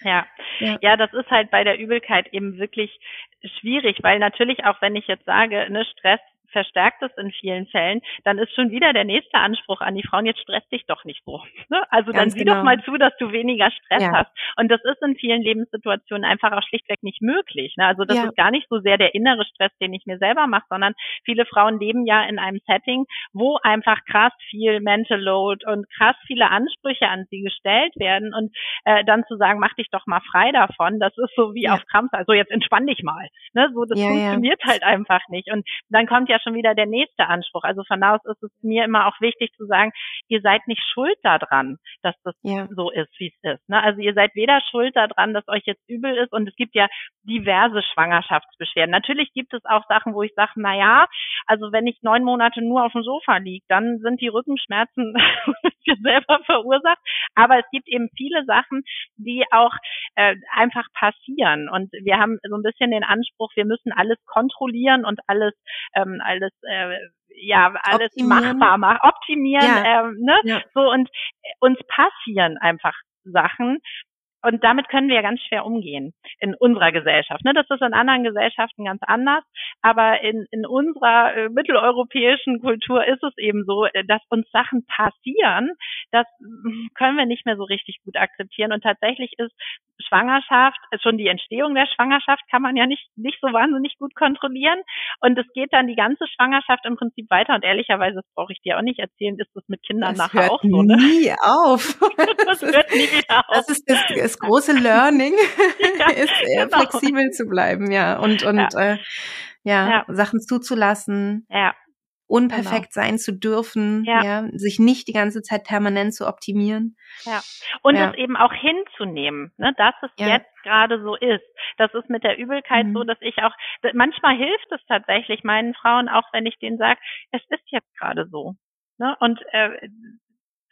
Ja. ja, ja, das ist halt bei der Übelkeit eben wirklich schwierig, weil natürlich auch wenn ich jetzt sage, ne, Stress verstärkt es in vielen Fällen, dann ist schon wieder der nächste Anspruch an die Frauen, jetzt stress dich doch nicht so. Ne? Also Ganz dann sieh genau. doch mal zu, dass du weniger Stress ja. hast. Und das ist in vielen Lebenssituationen einfach auch schlichtweg nicht möglich. Ne? Also das ja. ist gar nicht so sehr der innere Stress, den ich mir selber mache, sondern viele Frauen leben ja in einem Setting, wo einfach krass viel Mental Load und krass viele Ansprüche an sie gestellt werden und äh, dann zu sagen, mach dich doch mal frei davon, das ist so wie ja. auf Krampf, also jetzt entspann dich mal. Ne? So, das funktioniert halt einfach nicht. Und dann kommt ja schon wieder der nächste Anspruch. Also von da aus ist es mir immer auch wichtig zu sagen, ihr seid nicht schuld daran, dass das ja. so ist, wie es ist. Ne? Also ihr seid weder schuld daran, dass euch jetzt übel ist und es gibt ja diverse Schwangerschaftsbeschwerden. Natürlich gibt es auch Sachen, wo ich sage, na ja, also wenn ich neun Monate nur auf dem Sofa liege, dann sind die Rückenschmerzen selber verursacht. Aber es gibt eben viele Sachen, die auch äh, einfach passieren. Und wir haben so ein bisschen den Anspruch, wir müssen alles kontrollieren und alles, ähm, alles äh, ja alles optimieren. machbar machen, optimieren, ja. ähm, ne? Ja. So und uns passieren einfach Sachen und damit können wir ja ganz schwer umgehen in unserer Gesellschaft. Ne? Das ist in anderen Gesellschaften ganz anders, aber in, in unserer äh, mitteleuropäischen Kultur ist es eben so, äh, dass uns Sachen passieren, das können wir nicht mehr so richtig gut akzeptieren. Und tatsächlich ist Schwangerschaft, schon die Entstehung der Schwangerschaft kann man ja nicht, nicht so wahnsinnig gut kontrollieren. Und es geht dann die ganze Schwangerschaft im Prinzip weiter. Und ehrlicherweise, das brauche ich dir auch nicht erzählen, ist das mit Kindern das nachher auch so. Ne? nie auf. das, das hört nie wieder auf. Das ist das, das große Learning, ja, ist eher genau. flexibel zu bleiben, ja. Und, und ja. Äh, ja, ja, Sachen zuzulassen. Ja unperfekt genau. sein zu dürfen, ja. ja. sich nicht die ganze Zeit permanent zu optimieren. Ja. Und ja. es eben auch hinzunehmen, ne, dass es ja. jetzt gerade so ist. Das ist mit der Übelkeit mhm. so, dass ich auch, manchmal hilft es tatsächlich meinen Frauen, auch wenn ich denen sage, es ist jetzt gerade so. Ne? Und äh,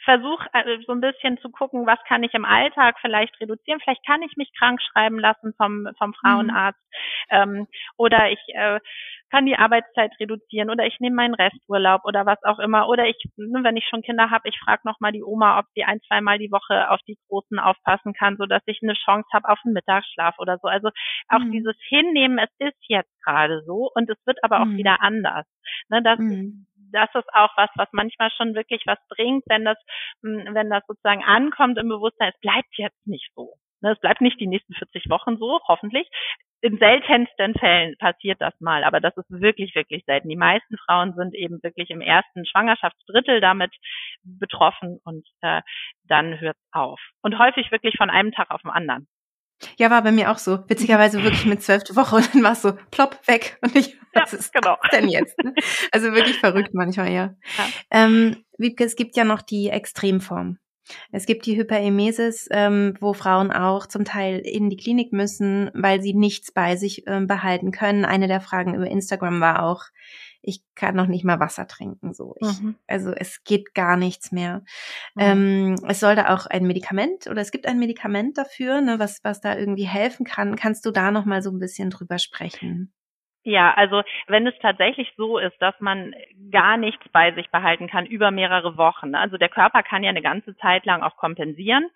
versuche äh, so ein bisschen zu gucken, was kann ich im Alltag vielleicht reduzieren. Vielleicht kann ich mich krank schreiben lassen vom, vom. Frauenarzt mhm. ähm, oder ich äh, kann die Arbeitszeit reduzieren oder ich nehme meinen Resturlaub oder was auch immer. Oder ich, ne, wenn ich schon Kinder habe, ich frage nochmal die Oma, ob sie ein, zweimal die Woche auf die Großen aufpassen kann, so dass ich eine Chance habe auf einen Mittagsschlaf oder so. Also auch mhm. dieses Hinnehmen, es ist jetzt gerade so und es wird aber auch mhm. wieder anders. Ne, das, mhm. Das ist auch was, was manchmal schon wirklich was bringt, wenn das, hm, wenn das sozusagen ankommt im Bewusstsein, es bleibt jetzt nicht so. Ne, es bleibt nicht die nächsten 40 Wochen so, hoffentlich in seltensten Fällen passiert das mal, aber das ist wirklich, wirklich selten. Die meisten Frauen sind eben wirklich im ersten Schwangerschaftsdrittel damit betroffen und äh, dann hört auf. Und häufig wirklich von einem Tag auf den anderen. Ja, war bei mir auch so. Witzigerweise wirklich mit zwölfte Woche und dann war es so plopp weg und ich, was ja, ist genau. denn jetzt? Ne? Also wirklich verrückt manchmal, ja. ja. Ähm, Wiebke, es gibt ja noch die Extremform. Es gibt die Hyperemesis, ähm, wo Frauen auch zum Teil in die Klinik müssen, weil sie nichts bei sich ähm, behalten können. Eine der Fragen über Instagram war auch, ich kann noch nicht mal Wasser trinken. So, ich, mhm. also es geht gar nichts mehr. Mhm. Ähm, es sollte auch ein Medikament oder es gibt ein Medikament dafür, ne, was was da irgendwie helfen kann. Kannst du da noch mal so ein bisschen drüber sprechen? Ja, also wenn es tatsächlich so ist, dass man gar nichts bei sich behalten kann über mehrere Wochen. Ne? Also der Körper kann ja eine ganze Zeit lang auch kompensieren.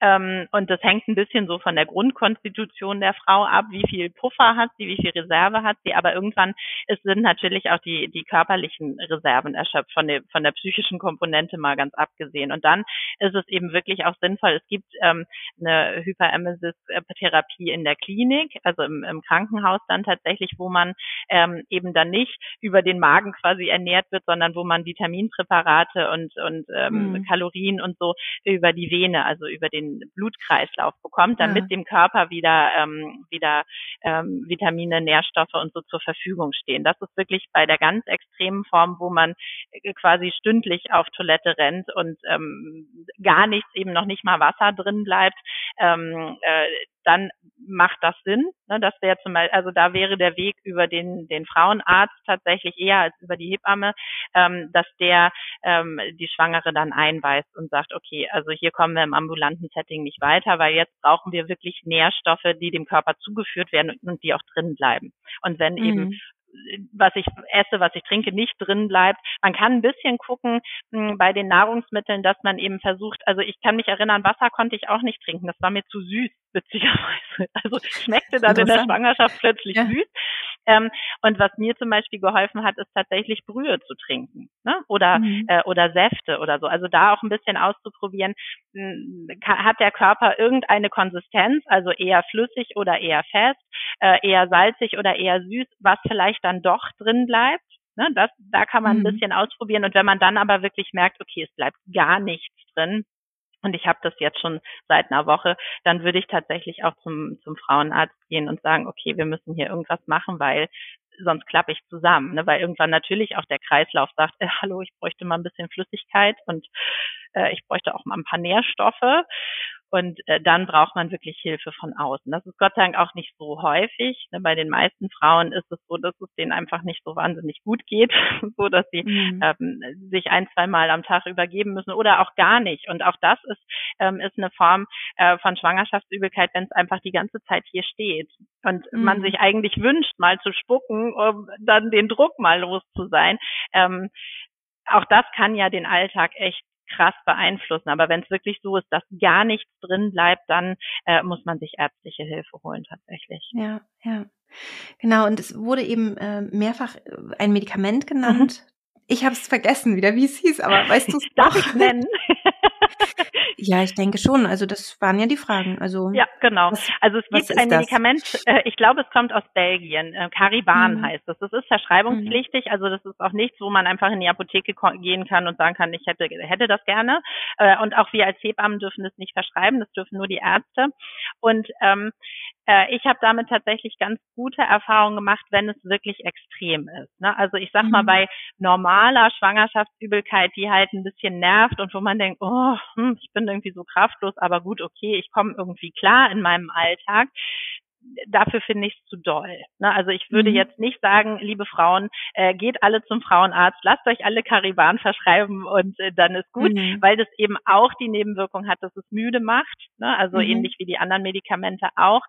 Ähm, und das hängt ein bisschen so von der Grundkonstitution der Frau ab, wie viel Puffer hat sie, wie viel Reserve hat sie. Aber irgendwann ist, sind natürlich auch die, die körperlichen Reserven erschöpft, von der, von der psychischen Komponente mal ganz abgesehen. Und dann ist es eben wirklich auch sinnvoll. Es gibt ähm, eine Hyperemesis-Therapie in der Klinik, also im, im Krankenhaus dann tatsächlich, wo man ähm, eben dann nicht über den Magen quasi ernährt wird, sondern wo man Vitaminpräparate und, und ähm, mhm. Kalorien und so über die Vene, also über den Blutkreislauf bekommt, damit ja. dem Körper wieder, ähm, wieder ähm, Vitamine, Nährstoffe und so zur Verfügung stehen. Das ist wirklich bei der ganz extremen Form, wo man äh, quasi stündlich auf Toilette rennt und ähm, gar nichts, eben noch nicht mal Wasser drin bleibt, ähm, äh, dann macht das Sinn. Ne? Das wäre zum Beispiel, also da wäre der Weg über den, den Frauenarzt tatsächlich eher als über die Hebamme, ähm, dass der ähm, die Schwangere dann einweist und sagt, okay, also hier kommen wir im ambulanten Setting nicht weiter, weil jetzt brauchen wir wirklich Nährstoffe, die dem Körper zugeführt werden und die auch drin bleiben. Und wenn mhm. eben was ich esse, was ich trinke, nicht drin bleibt. Man kann ein bisschen gucken mh, hm, bei den Nahrungsmitteln, dass man eben versucht, also ich kann mich erinnern, Wasser konnte ich auch nicht trinken. Das war mir zu süß, witzigerweise. Also schmeckte dann in der Schwangerschaft plötzlich ja. süß. Ähm, und was mir zum Beispiel geholfen hat, ist tatsächlich Brühe zu trinken ne? oder, mhm. äh, oder Säfte oder so. Also da auch ein bisschen auszuprobieren, hm, hat der Körper irgendeine Konsistenz, also eher flüssig oder eher fest, äh, eher salzig oder eher süß, was vielleicht dann doch drin bleibt. Ne? Das, da kann man mhm. ein bisschen ausprobieren. Und wenn man dann aber wirklich merkt, okay, es bleibt gar nichts drin, und ich habe das jetzt schon seit einer Woche, dann würde ich tatsächlich auch zum, zum Frauenarzt gehen und sagen, okay, wir müssen hier irgendwas machen, weil sonst klappe ich zusammen. Ne? Weil irgendwann natürlich auch der Kreislauf sagt, äh, hallo, ich bräuchte mal ein bisschen Flüssigkeit und äh, ich bräuchte auch mal ein paar Nährstoffe. Und äh, dann braucht man wirklich Hilfe von außen. Das ist Gott sei Dank auch nicht so häufig. Ne? Bei den meisten Frauen ist es so, dass es denen einfach nicht so wahnsinnig gut geht, so dass sie mhm. ähm, sich ein, zwei Mal am Tag übergeben müssen oder auch gar nicht. Und auch das ist, ähm, ist eine Form äh, von Schwangerschaftsübelkeit, wenn es einfach die ganze Zeit hier steht und mhm. man sich eigentlich wünscht, mal zu spucken, um dann den Druck mal los zu sein. Ähm, auch das kann ja den Alltag echt krass beeinflussen. Aber wenn es wirklich so ist, dass gar nichts drin bleibt, dann äh, muss man sich ärztliche Hilfe holen tatsächlich. Ja, ja. Genau, und es wurde eben äh, mehrfach ein Medikament genannt. Mhm. Ich habe es vergessen wieder, wie es hieß, aber weißt du es Darf ich nennen? Ja, ich denke schon. Also das waren ja die Fragen. Also ja, genau. Was, also es gibt ein Medikament. Äh, ich glaube, es kommt aus Belgien. Äh, Cariban mhm. heißt es. Das ist verschreibungspflichtig. Mhm. Also das ist auch nichts, wo man einfach in die Apotheke gehen kann und sagen kann, ich hätte hätte das gerne. Äh, und auch wir als Hebammen dürfen das nicht verschreiben. Das dürfen nur die Ärzte. Und ähm, äh, ich habe damit tatsächlich ganz gute Erfahrungen gemacht, wenn es wirklich extrem ist. Ne? Also ich sag mhm. mal, bei normaler Schwangerschaftsübelkeit, die halt ein bisschen nervt und wo man denkt, oh, hm, ich bin irgendwie so kraftlos, aber gut, okay, ich komme irgendwie klar in meinem Alltag dafür finde ich es zu doll. Ne? Also ich würde mhm. jetzt nicht sagen, liebe Frauen, äh, geht alle zum Frauenarzt, lasst euch alle Cariban verschreiben und äh, dann ist gut, mhm. weil das eben auch die Nebenwirkung hat, dass es müde macht, ne? also mhm. ähnlich wie die anderen Medikamente auch.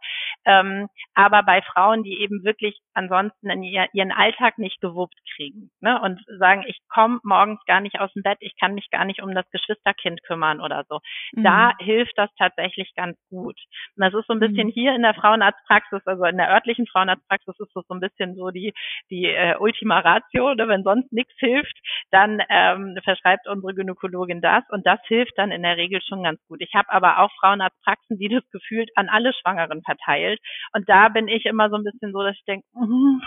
Ähm, aber bei Frauen, die eben wirklich ansonsten in ihr, ihren Alltag nicht gewuppt kriegen ne? und sagen, ich komme morgens gar nicht aus dem Bett, ich kann mich gar nicht um das Geschwisterkind kümmern oder so, da mhm. hilft das tatsächlich ganz gut. Und das ist so ein bisschen mhm. hier in der Frauenarzt Frauenarztpraxis, also in der örtlichen Frauenarztpraxis ist das so ein bisschen so die, die äh, Ultima Ratio, oder wenn sonst nichts hilft, dann ähm, verschreibt unsere Gynäkologin das und das hilft dann in der Regel schon ganz gut. Ich habe aber auch Frauenarztpraxen, die das gefühlt an alle Schwangeren verteilt und da bin ich immer so ein bisschen so, dass ich denke, mm,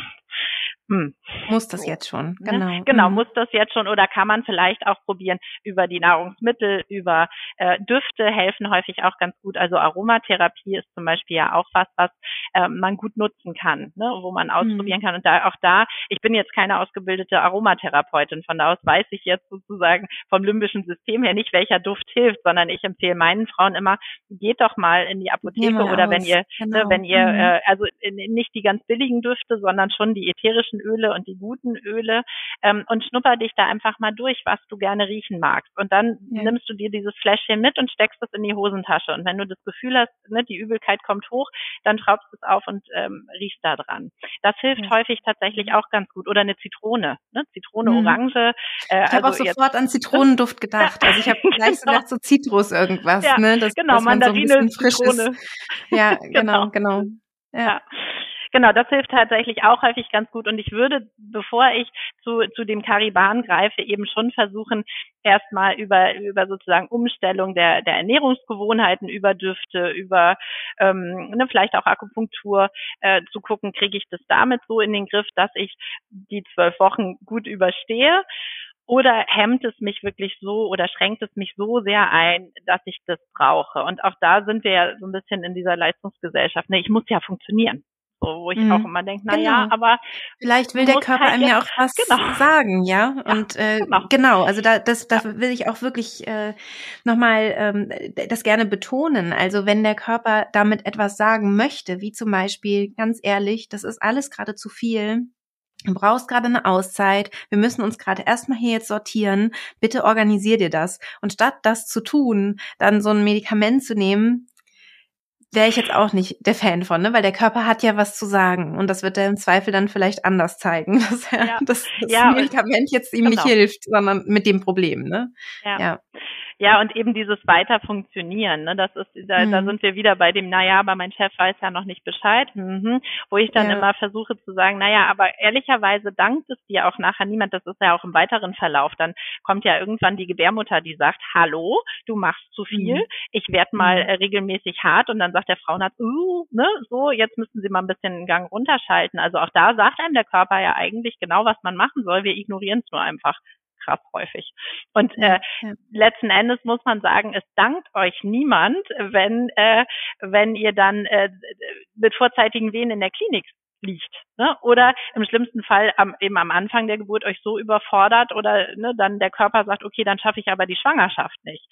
hm. Muss das jetzt schon, ne? genau. Genau, mhm. muss das jetzt schon oder kann man vielleicht auch probieren über die Nahrungsmittel, über äh, Düfte helfen häufig auch ganz gut. Also Aromatherapie ist zum Beispiel ja auch was, was äh, man gut nutzen kann, ne, wo man ausprobieren mhm. kann. Und da auch da, ich bin jetzt keine ausgebildete Aromatherapeutin, von da aus weiß ich jetzt sozusagen vom limbischen System her nicht, welcher Duft hilft, sondern ich empfehle meinen Frauen immer, geht doch mal in die Apotheke oder aus. wenn ihr, ne, genau. ne, wenn ihr, mhm. äh, also nicht die ganz billigen Düfte, sondern schon die ätherischen Öle und die guten Öle ähm, und schnupper dich da einfach mal durch, was du gerne riechen magst. Und dann ja. nimmst du dir dieses Fläschchen mit und steckst es in die Hosentasche. Und wenn du das Gefühl hast, ne, die Übelkeit kommt hoch, dann schraubst du es auf und ähm, riechst da dran. Das hilft ja. häufig tatsächlich auch ganz gut. Oder eine Zitrone, ne? Zitrone, mhm. Orange. Äh, ich habe also auch sofort an Zitronenduft gedacht. Also ich habe gleich genau. gedacht, so Zitrus irgendwas. Ja, ne? das, genau, Mandarine, so Zitrone. Ja, genau, genau. genau. Ja. Genau, das hilft tatsächlich auch häufig ganz gut. Und ich würde, bevor ich zu, zu dem Cariban greife, eben schon versuchen, erstmal über, über sozusagen Umstellung der, der Ernährungsgewohnheiten, über Düfte, über ähm, ne, vielleicht auch Akupunktur äh, zu gucken, kriege ich das damit so in den Griff, dass ich die zwölf Wochen gut überstehe. Oder hemmt es mich wirklich so oder schränkt es mich so sehr ein, dass ich das brauche? Und auch da sind wir ja so ein bisschen in dieser Leistungsgesellschaft. Ne, ich muss ja funktionieren. So, wo ich mhm. auch immer denke, na genau. ja, aber vielleicht will der Körper halt einem ja auch was genau. sagen, ja. Und äh, genau. genau, also da das da will ich auch wirklich äh, nochmal ähm, das gerne betonen. Also wenn der Körper damit etwas sagen möchte, wie zum Beispiel, ganz ehrlich, das ist alles gerade zu viel. Du brauchst gerade eine Auszeit. Wir müssen uns gerade erstmal hier jetzt sortieren. Bitte organisier dir das. Und statt das zu tun, dann so ein Medikament zu nehmen, wäre ich jetzt auch nicht der Fan von, ne? weil der Körper hat ja was zu sagen und das wird er im Zweifel dann vielleicht anders zeigen, dass er ja. das, ja, Medikament jetzt ihm genau. nicht hilft, sondern mit dem Problem. Ne? Ja. ja. Ja, und eben dieses weiter funktionieren, ne, das ist, da, mhm. da sind wir wieder bei dem, naja, aber mein Chef weiß ja noch nicht Bescheid, mhm, wo ich dann ja. immer versuche zu sagen, naja, aber ehrlicherweise dankt es dir auch nachher niemand, das ist ja auch im weiteren Verlauf, dann kommt ja irgendwann die Gebärmutter, die sagt, hallo, du machst zu viel, mhm. ich werde mal mhm. äh, regelmäßig hart und dann sagt der Frauenarzt, uh, ne, so, jetzt müssen Sie mal ein bisschen den Gang runterschalten. Also auch da sagt einem der Körper ja eigentlich genau, was man machen soll, wir ignorieren es nur einfach krass häufig. Und äh, ja. letzten Endes muss man sagen, es dankt euch niemand, wenn äh, wenn ihr dann äh, mit vorzeitigen Wehen in der Klinik liegt. Ne? Oder im schlimmsten Fall am, eben am Anfang der Geburt euch so überfordert oder ne, dann der Körper sagt, okay, dann schaffe ich aber die Schwangerschaft nicht.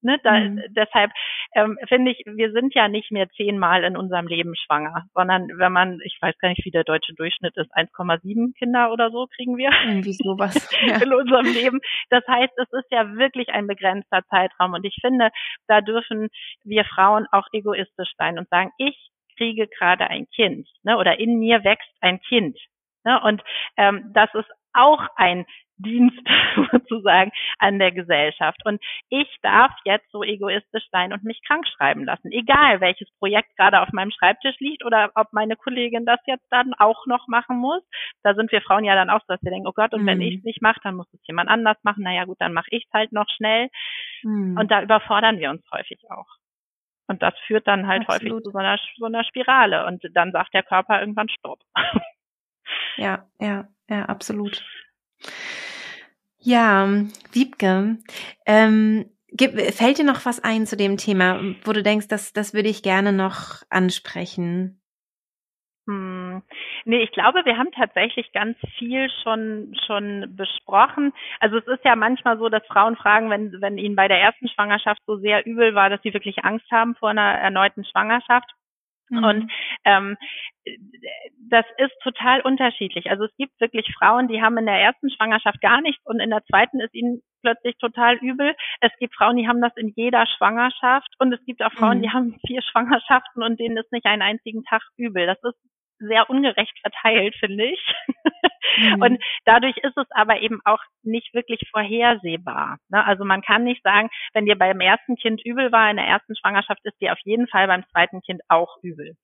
Ne, da, mhm. Deshalb ähm, finde ich, wir sind ja nicht mehr zehnmal in unserem Leben schwanger, sondern wenn man, ich weiß gar nicht, wie der deutsche Durchschnitt ist, 1,7 Kinder oder so kriegen wir Irgendwie sowas, ja. in unserem Leben. Das heißt, es ist ja wirklich ein begrenzter Zeitraum und ich finde, da dürfen wir Frauen auch egoistisch sein und sagen, ich kriege gerade ein Kind ne, oder in mir wächst ein Kind. Ne, und ähm, das ist auch ein Dienst sozusagen an der Gesellschaft. Und ich darf jetzt so egoistisch sein und mich krank schreiben lassen, egal welches Projekt gerade auf meinem Schreibtisch liegt oder ob meine Kollegin das jetzt dann auch noch machen muss. Da sind wir Frauen ja dann auch so, dass wir denken, oh Gott, und mhm. wenn ich es nicht mache, dann muss es jemand anders machen. Naja gut, dann mache ich es halt noch schnell. Mhm. Und da überfordern wir uns häufig auch. Und das führt dann halt Absolut. häufig zu so einer, so einer Spirale. Und dann sagt der Körper irgendwann Stopp. Ja, ja, ja, absolut. Ja, Wiebke, ähm, fällt dir noch was ein zu dem Thema, wo du denkst, das, das würde ich gerne noch ansprechen? Hm. Nee, ich glaube, wir haben tatsächlich ganz viel schon, schon besprochen. Also es ist ja manchmal so, dass Frauen fragen, wenn, wenn ihnen bei der ersten Schwangerschaft so sehr übel war, dass sie wirklich Angst haben vor einer erneuten Schwangerschaft. Mhm. Und ähm, das ist total unterschiedlich. Also es gibt wirklich Frauen, die haben in der ersten Schwangerschaft gar nichts und in der zweiten ist ihnen plötzlich total übel. Es gibt Frauen, die haben das in jeder Schwangerschaft und es gibt auch Frauen, mhm. die haben vier Schwangerschaften und denen ist nicht einen einzigen Tag übel. Das ist sehr ungerecht verteilt, finde ich. Mhm. Und dadurch ist es aber eben auch nicht wirklich vorhersehbar. Ne? Also man kann nicht sagen, wenn dir beim ersten Kind übel war, in der ersten Schwangerschaft ist dir auf jeden Fall beim zweiten Kind auch übel.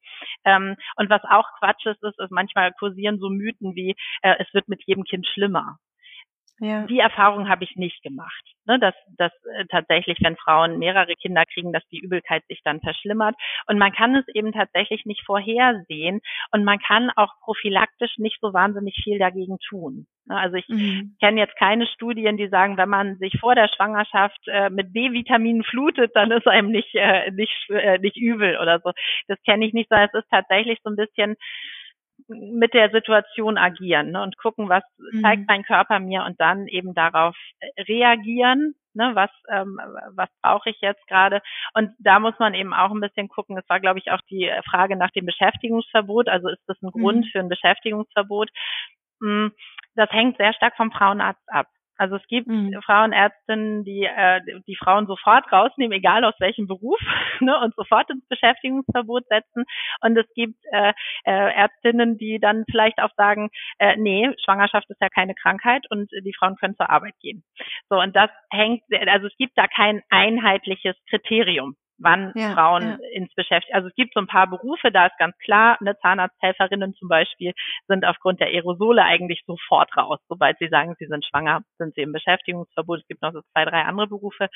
Ähm, und was auch Quatsch ist, ist, ist manchmal kursieren so Mythen wie, äh, es wird mit jedem Kind schlimmer. Ja. Die Erfahrung habe ich nicht gemacht, ne, dass, dass äh, tatsächlich, wenn Frauen mehrere Kinder kriegen, dass die Übelkeit sich dann verschlimmert. Und man kann es eben tatsächlich nicht vorhersehen und man kann auch prophylaktisch nicht so wahnsinnig viel dagegen tun. Ne, also ich mhm. kenne jetzt keine Studien, die sagen, wenn man sich vor der Schwangerschaft äh, mit B-Vitaminen flutet, dann ist einem nicht äh, nicht äh, nicht übel oder so. Das kenne ich nicht, sondern es ist tatsächlich so ein bisschen mit der Situation agieren ne, und gucken, was mhm. zeigt mein Körper mir und dann eben darauf äh, reagieren. Ne, was ähm, was brauche ich jetzt gerade? Und da muss man eben auch ein bisschen gucken. Es war, glaube ich, auch die Frage nach dem Beschäftigungsverbot. Also ist das ein mhm. Grund für ein Beschäftigungsverbot? Hm, das hängt sehr stark vom Frauenarzt ab. Also es gibt mhm. Frauenärztinnen, die äh, die Frauen sofort rausnehmen, egal aus welchem Beruf, ne, und sofort ins Beschäftigungsverbot setzen. Und es gibt äh, äh, Ärztinnen, die dann vielleicht auch sagen, äh, nee, Schwangerschaft ist ja keine Krankheit und die Frauen können zur Arbeit gehen. So und das hängt, also es gibt da kein einheitliches Kriterium wann ja, Frauen ja. ins Beschäftigung. Also es gibt so ein paar Berufe, da ist ganz klar, eine Zahnarzthelferinnen zum Beispiel sind aufgrund der Aerosole eigentlich sofort raus. Sobald sie sagen, sie sind schwanger, sind sie im Beschäftigungsverbot. Es gibt noch so zwei, drei andere Berufe.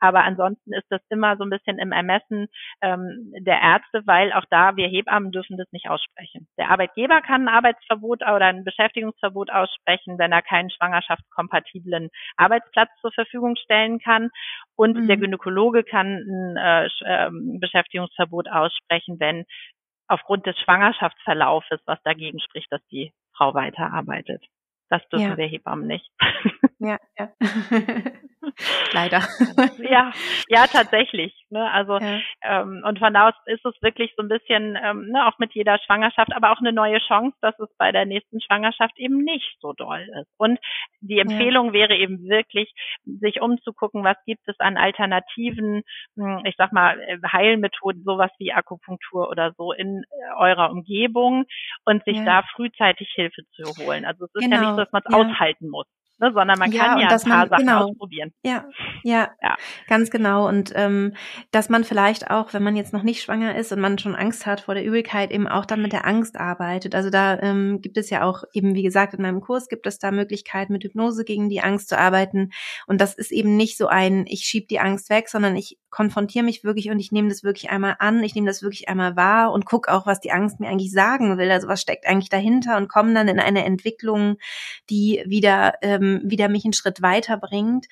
Aber ansonsten ist das immer so ein bisschen im Ermessen ähm, der Ärzte, weil auch da wir Hebammen dürfen das nicht aussprechen. Der Arbeitgeber kann ein Arbeitsverbot oder ein Beschäftigungsverbot aussprechen, wenn er keinen schwangerschaftskompatiblen Arbeitsplatz zur Verfügung stellen kann. Und mhm. der Gynäkologe kann ein äh, ähm, Beschäftigungsverbot aussprechen, wenn aufgrund des Schwangerschaftsverlaufes was dagegen spricht, dass die Frau weiterarbeitet. Das dürfen ja. wir Hebammen nicht. Ja, ja. Leider. ja, ja, tatsächlich. Ne? Also ja. ähm, und von da aus ist es wirklich so ein bisschen, ähm, ne, auch mit jeder Schwangerschaft, aber auch eine neue Chance, dass es bei der nächsten Schwangerschaft eben nicht so doll ist. Und die Empfehlung ja. wäre eben wirklich, sich umzugucken, was gibt es an alternativen, hm, ich sag mal, äh, Heilmethoden, sowas wie Akupunktur oder so in äh, eurer Umgebung und sich ja. da frühzeitig Hilfe zu holen. Also es ist genau. ja nicht so, dass man es aushalten muss ne, sondern man ja, kann ja ein paar man, Sachen genau, ausprobieren. Ja, ja, ja, ganz genau. Und ähm, dass man vielleicht auch, wenn man jetzt noch nicht schwanger ist und man schon Angst hat vor der Übelkeit, eben auch dann mit der Angst arbeitet. Also da ähm, gibt es ja auch eben, wie gesagt, in meinem Kurs gibt es da Möglichkeiten, mit Hypnose gegen die Angst zu arbeiten. Und das ist eben nicht so ein, ich schieb die Angst weg, sondern ich konfrontiere mich wirklich und ich nehme das wirklich einmal an, ich nehme das wirklich einmal wahr und gucke auch, was die Angst mir eigentlich sagen will. Also was steckt eigentlich dahinter und komme dann in eine Entwicklung, die wieder ähm, wieder mich einen Schritt weiterbringt.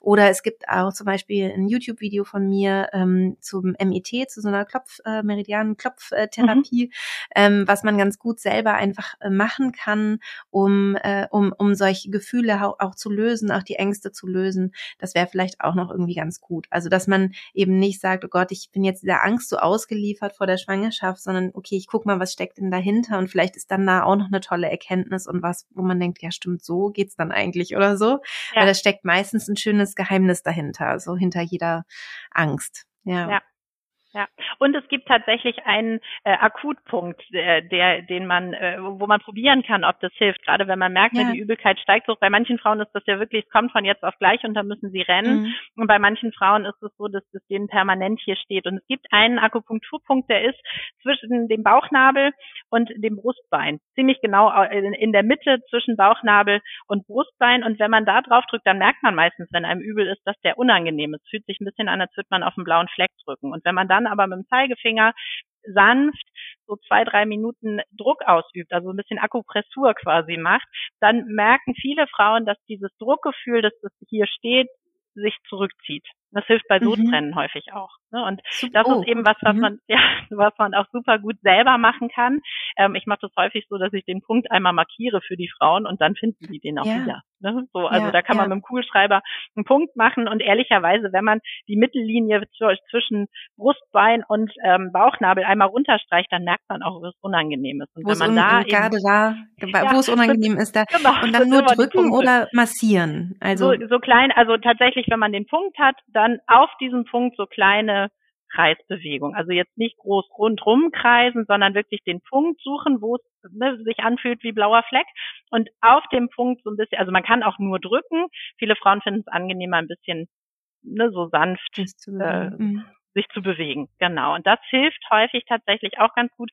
Oder es gibt auch zum Beispiel ein YouTube-Video von mir ähm, zum MIT, zu so einer Klopf, äh, Meridianen-Klopftherapie, mhm. ähm, was man ganz gut selber einfach äh, machen kann, um, äh, um, um solche Gefühle auch, auch zu lösen, auch die Ängste zu lösen. Das wäre vielleicht auch noch irgendwie ganz gut. Also, dass man eben nicht sagt, oh Gott, ich bin jetzt dieser Angst so ausgeliefert vor der Schwangerschaft, sondern okay, ich guck mal, was steckt denn dahinter und vielleicht ist dann da auch noch eine tolle Erkenntnis und was, wo man denkt, ja stimmt, so geht's dann eigentlich eigentlich oder so. Ja. Weil da steckt meistens ein schönes Geheimnis dahinter, so hinter jeder Angst. Ja. ja. Ja, und es gibt tatsächlich einen äh, Akutpunkt, äh, der, den man, äh, wo man probieren kann, ob das hilft. Gerade wenn man merkt, ja. die Übelkeit steigt so. Bei manchen Frauen ist das ja wirklich, es kommt von jetzt auf gleich und dann müssen sie rennen. Mhm. Und bei manchen Frauen ist es so, dass das denen permanent hier steht. Und es gibt einen Akupunkturpunkt, der ist zwischen dem Bauchnabel und dem Brustbein. Ziemlich genau in, in der Mitte zwischen Bauchnabel und Brustbein. Und wenn man da drauf drückt, dann merkt man meistens, wenn einem übel ist, dass der unangenehm ist. Fühlt sich ein bisschen an, als würde man auf einen blauen Fleck drücken. Und wenn man dann aber mit dem Zeigefinger sanft so zwei, drei Minuten Druck ausübt, also ein bisschen Akupressur quasi macht, dann merken viele Frauen, dass dieses Druckgefühl, das hier steht, sich zurückzieht. Das hilft bei mhm. Sodbrennen mhm. häufig auch. Ne? Und das oh, ist eben was, was mhm. man, ja, was man auch super gut selber machen kann. Ähm, ich mache das häufig so, dass ich den Punkt einmal markiere für die Frauen und dann finden die den auch ja. wieder. Ne? So, also ja, da kann man mit dem Kugelschreiber einen Punkt machen und ehrlicherweise, wenn man die Mittellinie zwischen Brustbein und ähm, Bauchnabel einmal runterstreicht, dann merkt man auch, wo es unangenehm ist. Und wo wenn man da gerade da, wo es unangenehm ist, da genau, und dann nur drücken oder massieren. Also so, so klein, also tatsächlich, wenn man den Punkt hat, dann auf diesem Punkt so kleine Kreisbewegung. Also jetzt nicht groß rundrum kreisen, sondern wirklich den Punkt suchen, wo es ne, sich anfühlt wie blauer Fleck. Und auf dem Punkt so ein bisschen, also man kann auch nur drücken. Viele Frauen finden es angenehmer, ein bisschen ne, so sanft äh, mhm. sich zu bewegen. Genau. Und das hilft häufig tatsächlich auch ganz gut.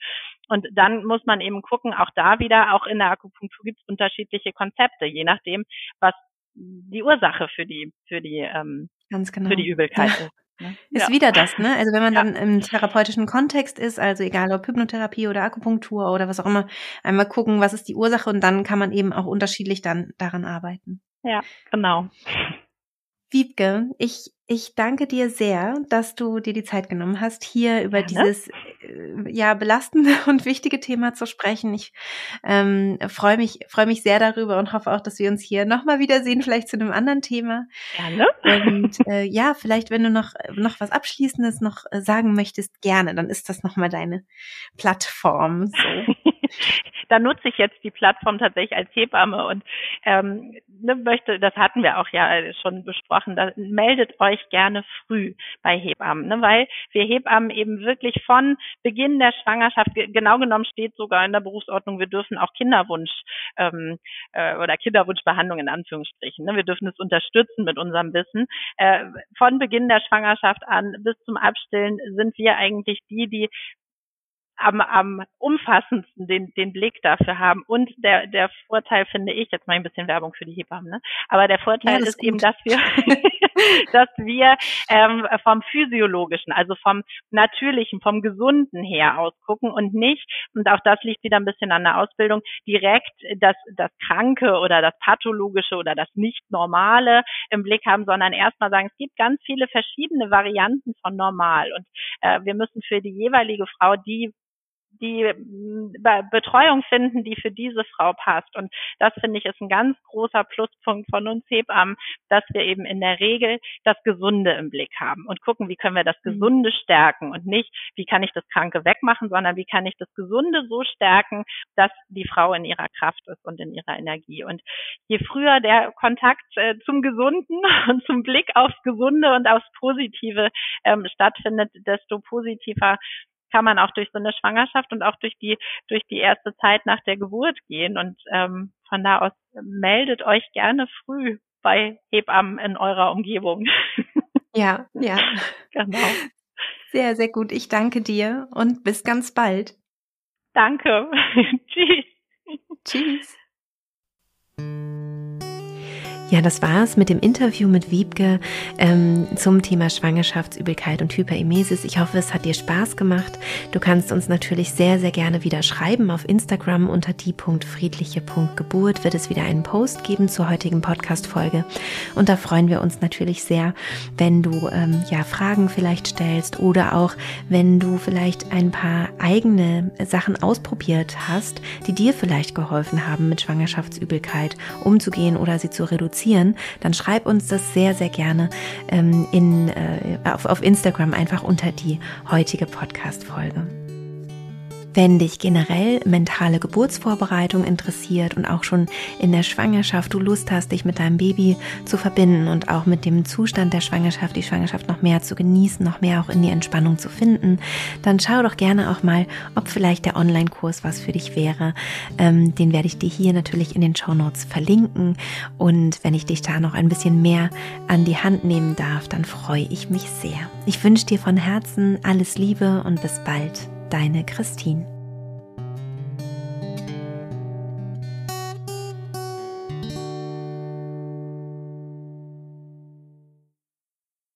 Und dann muss man eben gucken, auch da wieder, auch in der Akupunktur gibt es unterschiedliche Konzepte, je nachdem, was die Ursache für die, für die, ähm, Ganz genau. für die Übelkeit ja. ist. Ne? Ist ja. wieder das, ne? Also wenn man ja. dann im therapeutischen Kontext ist, also egal ob Hypnotherapie oder Akupunktur oder was auch immer, einmal gucken, was ist die Ursache und dann kann man eben auch unterschiedlich dann daran arbeiten. Ja, genau. Wiebke, ich, ich danke dir sehr, dass du dir die Zeit genommen hast, hier über Gerne. dieses äh, ja belastende und wichtige Thema zu sprechen. Ich ähm, freue mich, freue mich sehr darüber und hoffe auch, dass wir uns hier nochmal wiedersehen, vielleicht zu einem anderen Thema. Gerne. Und äh, ja, vielleicht, wenn du noch, noch was Abschließendes noch äh, sagen möchtest, gerne, dann ist das nochmal deine Plattform. So. da nutze ich jetzt die Plattform tatsächlich als Hebamme und ähm, ne, möchte, das hatten wir auch ja schon besprochen, da meldet euch gerne früh bei Hebammen, ne, weil wir Hebammen eben wirklich von Beginn der Schwangerschaft, genau genommen steht sogar in der Berufsordnung, wir dürfen auch Kinderwunsch ähm, äh, oder Kinderwunschbehandlung in Anführungsstrichen, ne, wir dürfen es unterstützen mit unserem Wissen. Äh, von Beginn der Schwangerschaft an bis zum Abstillen sind wir eigentlich die, die am, am umfassendsten den, den Blick dafür haben. Und der, der Vorteil finde ich, jetzt mal ein bisschen Werbung für die Hebammen, ne? aber der Vorteil ja, ist, ist eben, dass wir, dass wir ähm, vom physiologischen, also vom natürlichen, vom gesunden her ausgucken und nicht, und auch das liegt wieder ein bisschen an der Ausbildung, direkt das, das Kranke oder das Pathologische oder das Nicht-Normale im Blick haben, sondern erstmal sagen, es gibt ganz viele verschiedene Varianten von normal und äh, wir müssen für die jeweilige Frau die die mm, Betreuung finden, die für diese Frau passt. Und das finde ich ist ein ganz großer Pluspunkt von uns Hebammen, dass wir eben in der Regel das Gesunde im Blick haben und gucken, wie können wir das mhm. Gesunde stärken und nicht, wie kann ich das Kranke wegmachen, sondern wie kann ich das Gesunde so stärken, dass die Frau in ihrer Kraft ist und in ihrer Energie. Und je früher der Kontakt äh, zum Gesunden und zum Blick aufs Gesunde und aufs Positive ähm, stattfindet, desto positiver kann man auch durch so eine Schwangerschaft und auch durch die durch die erste Zeit nach der Geburt gehen. Und ähm, von da aus meldet euch gerne früh bei Hebammen in eurer Umgebung. Ja, ja. Genau. Sehr, sehr gut. Ich danke dir und bis ganz bald. Danke. Tschüss. Tschüss. Ja, das war's mit dem Interview mit Wiebke ähm, zum Thema Schwangerschaftsübelkeit und Hyperemesis. Ich hoffe, es hat dir Spaß gemacht. Du kannst uns natürlich sehr, sehr gerne wieder schreiben. Auf Instagram unter die.friedliche.geburt wird es wieder einen Post geben zur heutigen Podcast-Folge. Und da freuen wir uns natürlich sehr, wenn du ähm, ja Fragen vielleicht stellst oder auch wenn du vielleicht ein paar eigene Sachen ausprobiert hast, die dir vielleicht geholfen haben, mit Schwangerschaftsübelkeit umzugehen oder sie zu reduzieren interessieren, dann schreib uns das sehr, sehr gerne ähm, in, äh, auf, auf Instagram einfach unter die heutige Podcast-Folge. Wenn dich generell mentale Geburtsvorbereitung interessiert und auch schon in der Schwangerschaft du Lust hast, dich mit deinem Baby zu verbinden und auch mit dem Zustand der Schwangerschaft, die Schwangerschaft noch mehr zu genießen, noch mehr auch in die Entspannung zu finden, dann schau doch gerne auch mal, ob vielleicht der Online-Kurs was für dich wäre. Ähm, den werde ich dir hier natürlich in den Show Notes verlinken. Und wenn ich dich da noch ein bisschen mehr an die Hand nehmen darf, dann freue ich mich sehr. Ich wünsche dir von Herzen alles Liebe und bis bald deine Christine.